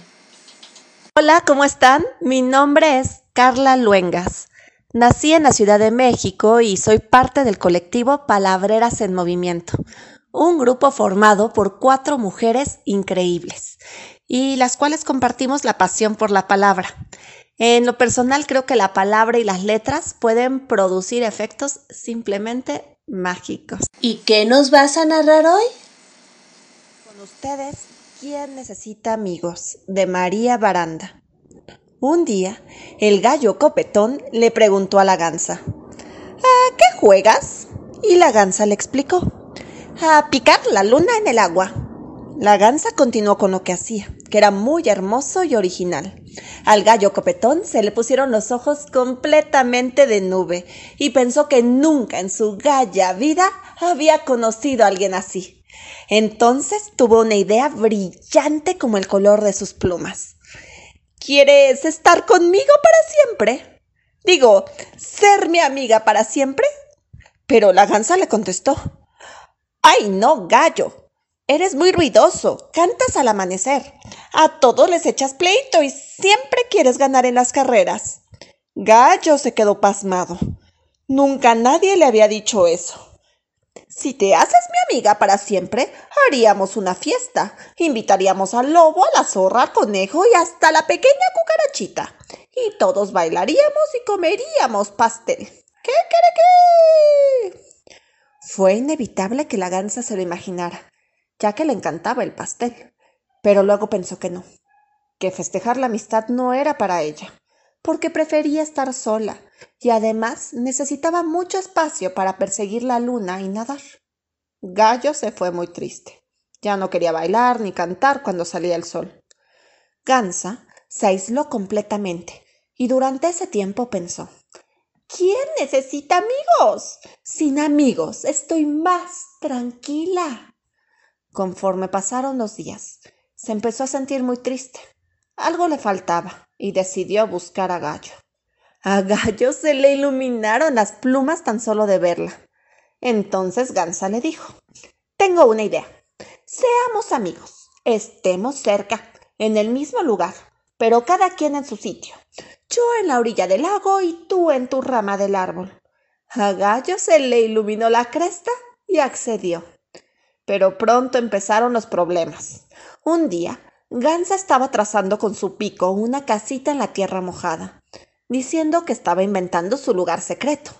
Hola, ¿cómo están? Mi nombre es Carla Luengas. Nací en la Ciudad de México y soy parte del colectivo Palabreras en Movimiento, un grupo formado por cuatro mujeres increíbles y las cuales compartimos la pasión por la palabra. En lo personal creo que la palabra y las letras pueden producir efectos simplemente mágicos. ¿Y qué nos vas a narrar hoy? Con ustedes, ¿quién necesita amigos? de María Baranda. Un día, el gallo copetón le preguntó a la gansa, ¿A qué juegas? Y la gansa le explicó, a picar la luna en el agua. La gansa continuó con lo que hacía, que era muy hermoso y original. Al gallo copetón se le pusieron los ojos completamente de nube y pensó que nunca en su galla vida había conocido a alguien así. Entonces tuvo una idea brillante como el color de sus plumas. ¿Quieres estar conmigo para siempre? Digo, ser mi amiga para siempre. Pero la gansa le contestó, ¡Ay, no, gallo! Eres muy ruidoso, cantas al amanecer, a todos les echas pleito y siempre quieres ganar en las carreras. Gallo se quedó pasmado. Nunca nadie le había dicho eso. Si te haces mi amiga para siempre, haríamos una fiesta. Invitaríamos al lobo, a la zorra, al conejo y hasta la pequeña cucarachita. Y todos bailaríamos y comeríamos pastel. ¿Qué quiere qué? Fue inevitable que la gansa se lo imaginara, ya que le encantaba el pastel. Pero luego pensó que no, que festejar la amistad no era para ella, porque prefería estar sola y además necesitaba mucho espacio para perseguir la luna y nadar. Gallo se fue muy triste. Ya no quería bailar ni cantar cuando salía el sol. Gansa se aisló completamente y durante ese tiempo pensó ¿Quién necesita amigos? Sin amigos estoy más tranquila. Conforme pasaron los días, se empezó a sentir muy triste. Algo le faltaba y decidió buscar a Gallo. A Gallo se le iluminaron las plumas tan solo de verla. Entonces Gansa le dijo, Tengo una idea. Seamos amigos, estemos cerca, en el mismo lugar, pero cada quien en su sitio. Yo en la orilla del lago y tú en tu rama del árbol. A Gallo se le iluminó la cresta y accedió. Pero pronto empezaron los problemas. Un día, Gansa estaba trazando con su pico una casita en la tierra mojada diciendo que estaba inventando su lugar secreto.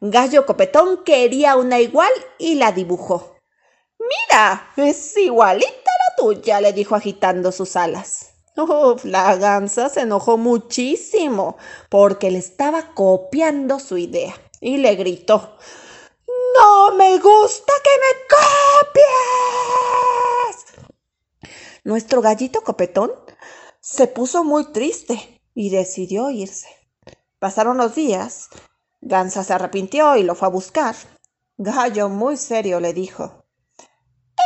Gallo Copetón quería una igual y la dibujó. Mira, es igualita la tuya, le dijo agitando sus alas. La gansa se enojó muchísimo porque le estaba copiando su idea y le gritó No me gusta que me copies. Nuestro gallito copetón se puso muy triste y decidió irse. Pasaron los días. Gansa se arrepintió y lo fue a buscar. Gallo, muy serio, le dijo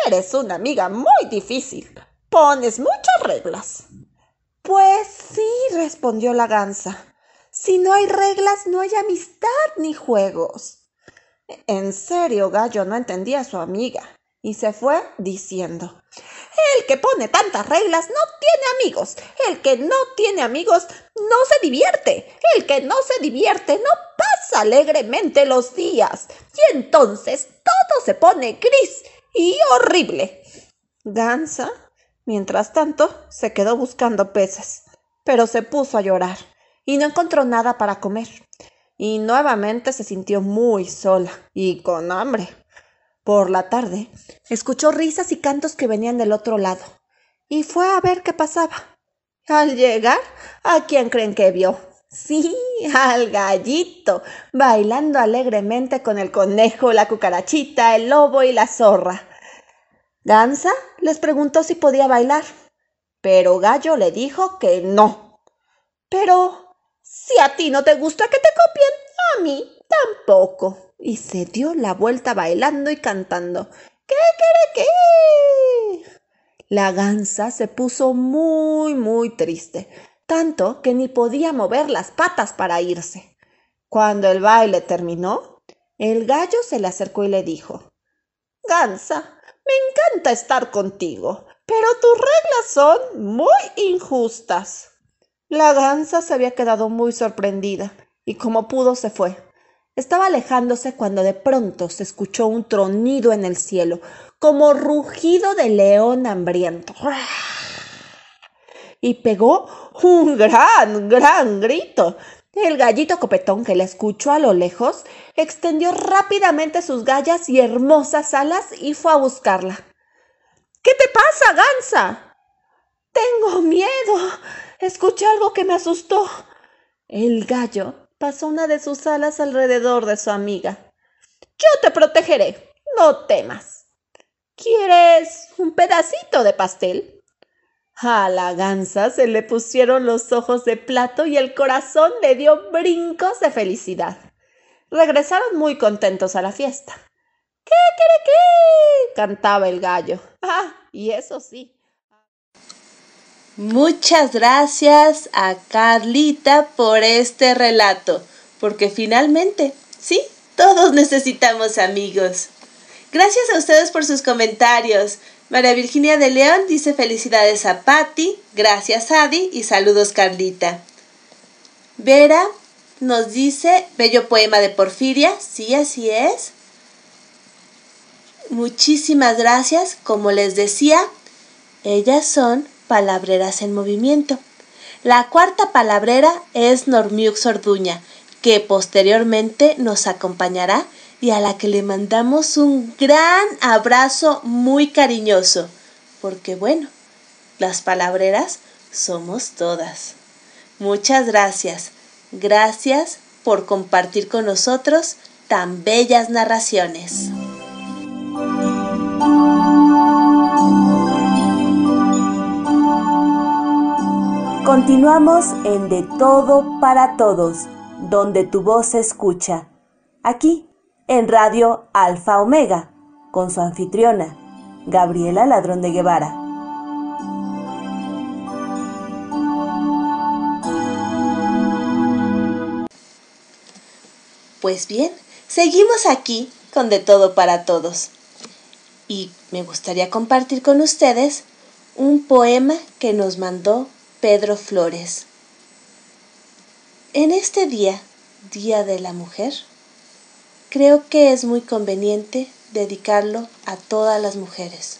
Eres una amiga muy difícil. Pones muchas reglas. Pues sí, respondió la gansa. Si no hay reglas, no hay amistad ni juegos. En serio, Gallo no entendía a su amiga y se fue diciendo el que pone tantas reglas no tiene amigos. El que no tiene amigos no se divierte. El que no se divierte no pasa alegremente los días. Y entonces todo se pone gris y horrible. Gansa, mientras tanto, se quedó buscando peces, pero se puso a llorar y no encontró nada para comer. Y nuevamente se sintió muy sola y con hambre. Por la tarde, escuchó risas y cantos que venían del otro lado, y fue a ver qué pasaba. Al llegar, ¿a quién creen que vio? Sí, al gallito, bailando alegremente con el conejo, la cucarachita, el lobo y la zorra. Gansa les preguntó si podía bailar, pero Gallo le dijo que no. Pero si a ti no te gusta que te copien, a mí tampoco y se dio la vuelta bailando y cantando. ¿Qué quiere qué? La gansa se puso muy, muy triste, tanto que ni podía mover las patas para irse. Cuando el baile terminó, el gallo se le acercó y le dijo Gansa, me encanta estar contigo, pero tus reglas son muy injustas. La gansa se había quedado muy sorprendida y como pudo se fue. Estaba alejándose cuando de pronto se escuchó un tronido en el cielo, como rugido de león hambriento. Y pegó un gran, gran grito. El gallito copetón que la escuchó a lo lejos extendió rápidamente sus gallas y hermosas alas y fue a buscarla. ¿Qué te pasa, gansa? Tengo miedo. Escuché algo que me asustó. El gallo pasó una de sus alas alrededor de su amiga. Yo te protegeré, no temas. ¿Quieres un pedacito de pastel? A la gansa se le pusieron los ojos de plato y el corazón le dio brincos de felicidad. Regresaron muy contentos a la fiesta. ¿Qué, qué, qué? cantaba el gallo. Ah, y eso sí, Muchas gracias a Carlita por este relato, porque finalmente, sí, todos necesitamos amigos. Gracias a ustedes por sus comentarios. María Virginia de León dice felicidades a Patti, gracias Adi y saludos Carlita. Vera nos dice bello poema de Porfiria, sí, así es. muchísimas gracias. Como les decía, ellas son palabreras en movimiento. La cuarta palabrera es Normiux Orduña, que posteriormente nos acompañará y a la que le mandamos un gran abrazo muy cariñoso, porque bueno, las palabreras somos todas. Muchas gracias. Gracias por compartir con nosotros tan bellas narraciones. Continuamos en De Todo para Todos, donde tu voz se escucha. Aquí, en Radio Alfa Omega, con su anfitriona, Gabriela Ladrón de Guevara. Pues bien, seguimos aquí con De Todo para Todos. Y me gustaría compartir con ustedes un poema que nos mandó Pedro Flores. En este día, Día de la Mujer, creo que es muy conveniente dedicarlo a todas las mujeres,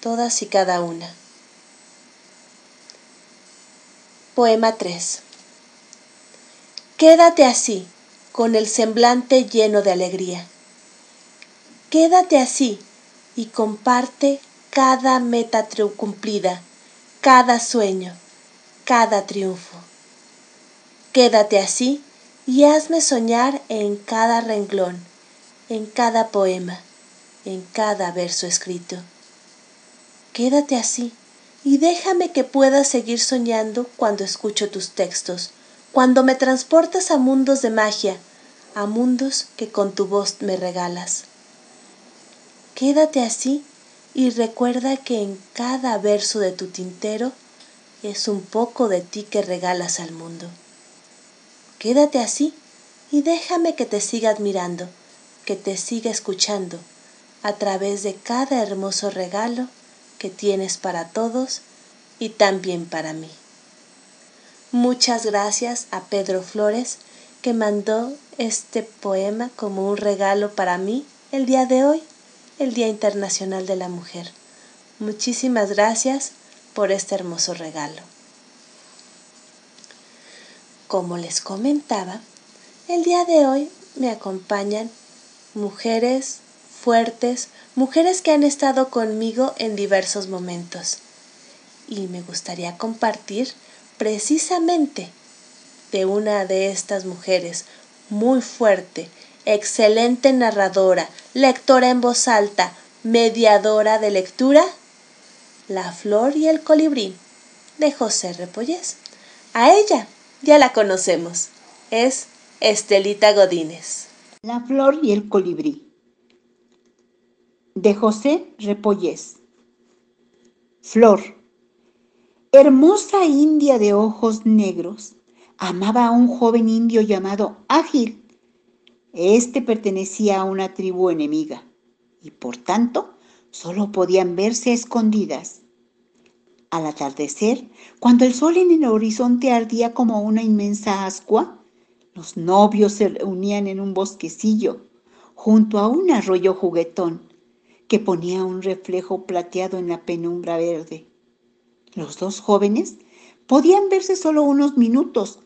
todas y cada una. Poema 3. Quédate así, con el semblante lleno de alegría. Quédate así y comparte cada meta cumplida, cada sueño, cada triunfo. Quédate así y hazme soñar en cada renglón, en cada poema, en cada verso escrito. Quédate así y déjame que pueda seguir soñando cuando escucho tus textos, cuando me transportas a mundos de magia, a mundos que con tu voz me regalas. Quédate así y recuerda que en cada verso de tu tintero es un poco de ti que regalas al mundo. Quédate así y déjame que te siga admirando, que te siga escuchando a través de cada hermoso regalo que tienes para todos y también para mí. Muchas gracias a Pedro Flores que mandó este poema como un regalo para mí el día de hoy, el Día Internacional de la Mujer. Muchísimas gracias por este hermoso regalo. Como les comentaba, el día de hoy me acompañan mujeres fuertes, mujeres que han estado conmigo en diversos momentos. Y me gustaría compartir precisamente de una de estas mujeres, muy fuerte, excelente narradora, lectora en voz alta, mediadora de lectura, la flor y el colibrí de José Repollés. A ella ya la conocemos. Es Estelita Godínez. La flor y el colibrí de José Repollés. Flor, hermosa india de ojos negros, amaba a un joven indio llamado Ágil. Este pertenecía a una tribu enemiga y por tanto solo podían verse escondidas. Al atardecer, cuando el sol en el horizonte ardía como una inmensa ascua, los novios se reunían en un bosquecillo junto a un arroyo juguetón que ponía un reflejo plateado en la penumbra verde. Los dos jóvenes podían verse solo unos minutos,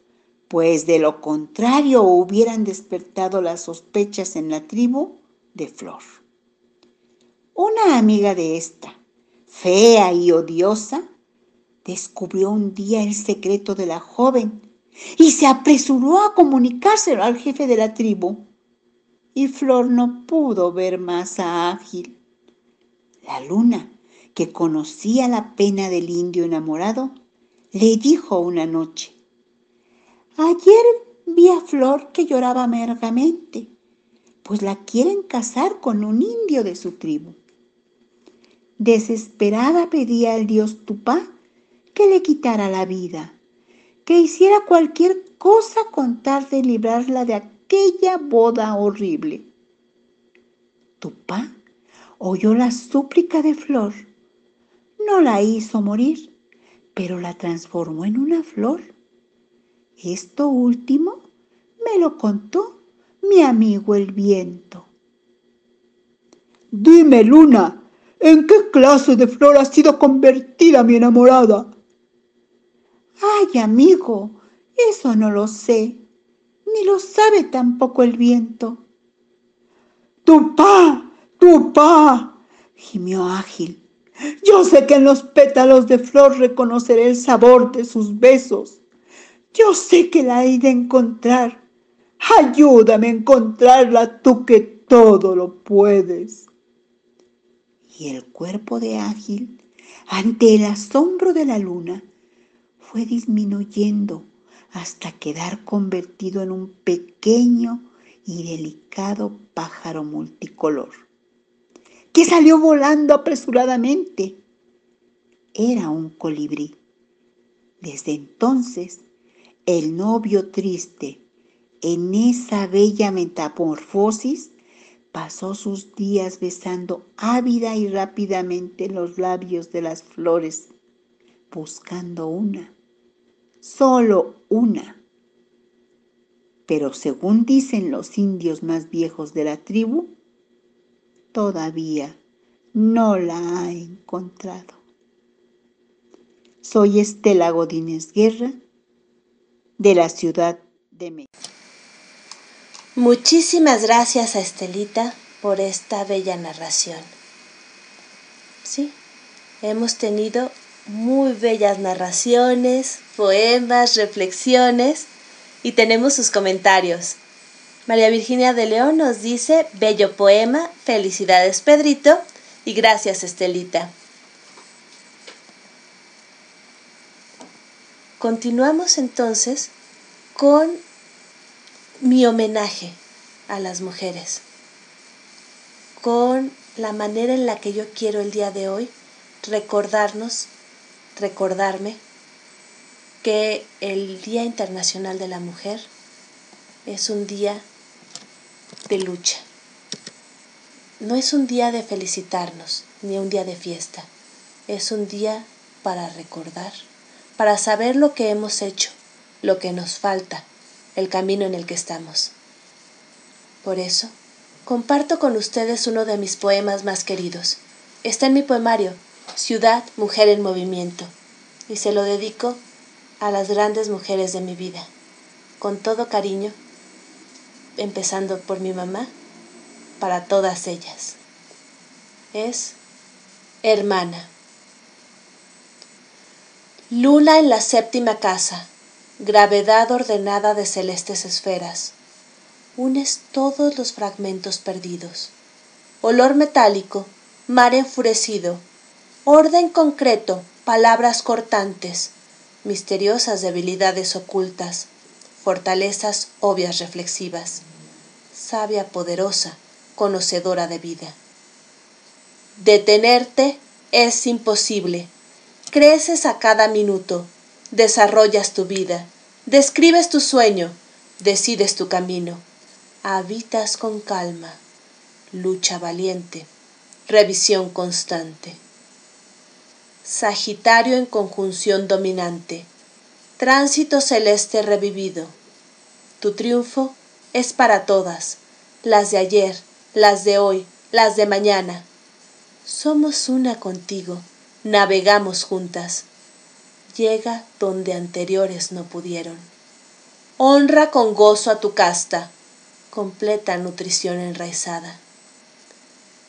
pues de lo contrario hubieran despertado las sospechas en la tribu de Flor. Una amiga de esta, fea y odiosa, descubrió un día el secreto de la joven y se apresuró a comunicárselo al jefe de la tribu. Y Flor no pudo ver más a Ágil. La luna, que conocía la pena del indio enamorado, le dijo una noche, Ayer vi a Flor que lloraba amargamente, pues la quieren casar con un indio de su tribu. Desesperada pedía al dios Tupá que le quitara la vida, que hiciera cualquier cosa con tal de librarla de aquella boda horrible. Tupá oyó la súplica de Flor. No la hizo morir, pero la transformó en una flor. Esto último me lo contó mi amigo el viento. Dime, Luna, ¿en qué clase de flor ha sido convertida mi enamorada? Ay, amigo, eso no lo sé, ni lo sabe tampoco el viento. ¡Tu pa! ¡Tu pa! gimió ágil. Yo sé que en los pétalos de flor reconoceré el sabor de sus besos. Yo sé que la he de encontrar. Ayúdame a encontrarla tú que todo lo puedes. Y el cuerpo de Ágil, ante el asombro de la luna, fue disminuyendo hasta quedar convertido en un pequeño y delicado pájaro multicolor, que salió volando apresuradamente. Era un colibrí. Desde entonces, el novio triste, en esa bella metamorfosis, pasó sus días besando ávida y rápidamente los labios de las flores, buscando una, solo una. Pero según dicen los indios más viejos de la tribu, todavía no la ha encontrado. Soy Estela Godínez Guerra, de la Ciudad de México. Muchísimas gracias a Estelita por esta bella narración. Sí, hemos tenido muy bellas narraciones, poemas, reflexiones y tenemos sus comentarios. María Virginia de León nos dice, bello poema, felicidades Pedrito y gracias Estelita. Continuamos entonces con mi homenaje a las mujeres, con la manera en la que yo quiero el día de hoy recordarnos, recordarme que el Día Internacional de la Mujer es un día de lucha. No es un día de felicitarnos ni un día de fiesta, es un día para recordar, para saber lo que hemos hecho, lo que nos falta, el camino en el que estamos. Por eso, comparto con ustedes uno de mis poemas más queridos. Está en mi poemario, Ciudad, Mujer en Movimiento, y se lo dedico a las grandes mujeres de mi vida, con todo cariño, empezando por mi mamá, para todas ellas. Es hermana. Luna en la séptima casa, gravedad ordenada de celestes esferas. Unes todos los fragmentos perdidos. Olor metálico, mar enfurecido, orden concreto, palabras cortantes, misteriosas debilidades ocultas, fortalezas obvias reflexivas, sabia poderosa, conocedora de vida. Detenerte es imposible. Creces a cada minuto, desarrollas tu vida, describes tu sueño, decides tu camino, habitas con calma, lucha valiente, revisión constante. Sagitario en conjunción dominante, tránsito celeste revivido. Tu triunfo es para todas, las de ayer, las de hoy, las de mañana. Somos una contigo, navegamos juntas llega donde anteriores no pudieron. Honra con gozo a tu casta, completa nutrición enraizada.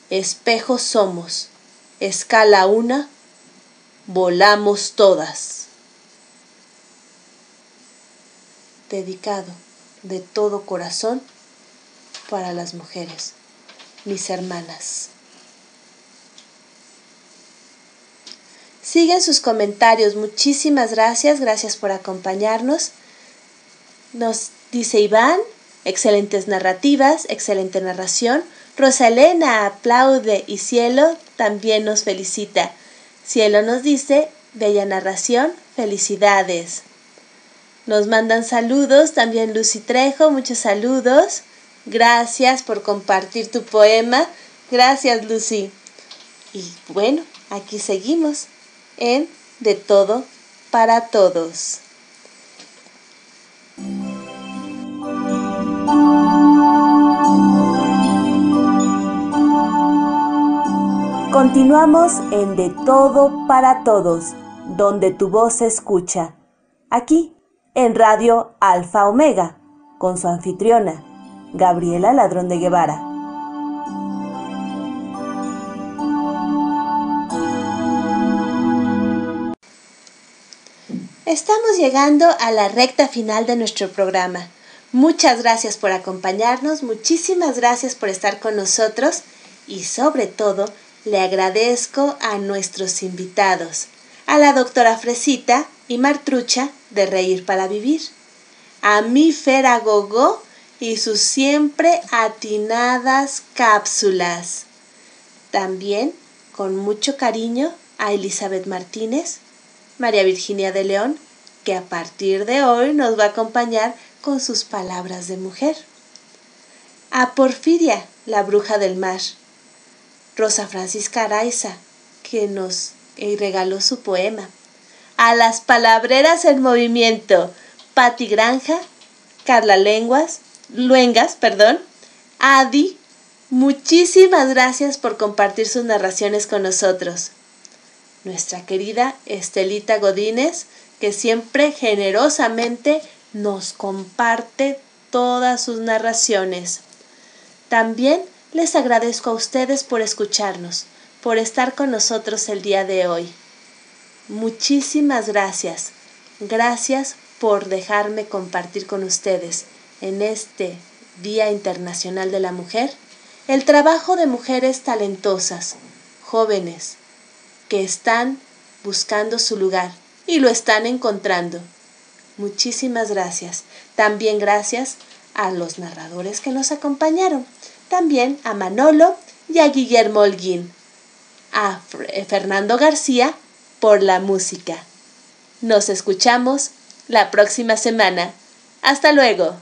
Espejos somos, escala una, volamos todas. Dedicado de todo corazón para las mujeres, mis hermanas. Siguen sus comentarios. Muchísimas gracias. Gracias por acompañarnos. Nos dice Iván, excelentes narrativas, excelente narración. Rosalena aplaude y Cielo también nos felicita. Cielo nos dice, bella narración, felicidades. Nos mandan saludos, también Lucy Trejo, muchos saludos. Gracias por compartir tu poema. Gracias, Lucy. Y bueno, aquí seguimos en De todo para todos. Continuamos en De Todo para Todos, donde tu voz se escucha. Aquí, en Radio Alfa Omega, con su anfitriona, Gabriela Ladrón de Guevara. Estamos llegando a la recta final de nuestro programa. Muchas gracias por acompañarnos, muchísimas gracias por estar con nosotros y sobre todo le agradezco a nuestros invitados, a la doctora Fresita y Martrucha de Reír para Vivir, a mi Fera Gogo y sus siempre atinadas cápsulas. También, con mucho cariño, a Elizabeth Martínez, María Virginia de León, que a partir de hoy nos va a acompañar con sus palabras de mujer. A Porfiria, la bruja del mar, Rosa Francisca Araiza, que nos eh, regaló su poema. A las palabreras en movimiento, Patti Granja, Carla Lenguas, Luengas, perdón, Adi, muchísimas gracias por compartir sus narraciones con nosotros. Nuestra querida Estelita Godínez, que siempre generosamente nos comparte todas sus narraciones. También les agradezco a ustedes por escucharnos, por estar con nosotros el día de hoy. Muchísimas gracias. Gracias por dejarme compartir con ustedes en este Día Internacional de la Mujer el trabajo de mujeres talentosas, jóvenes, que están buscando su lugar y lo están encontrando. Muchísimas gracias. También gracias a los narradores que nos acompañaron también a Manolo y a Guillermo Holguín, a eh, Fernando García por la música. Nos escuchamos la próxima semana. Hasta luego.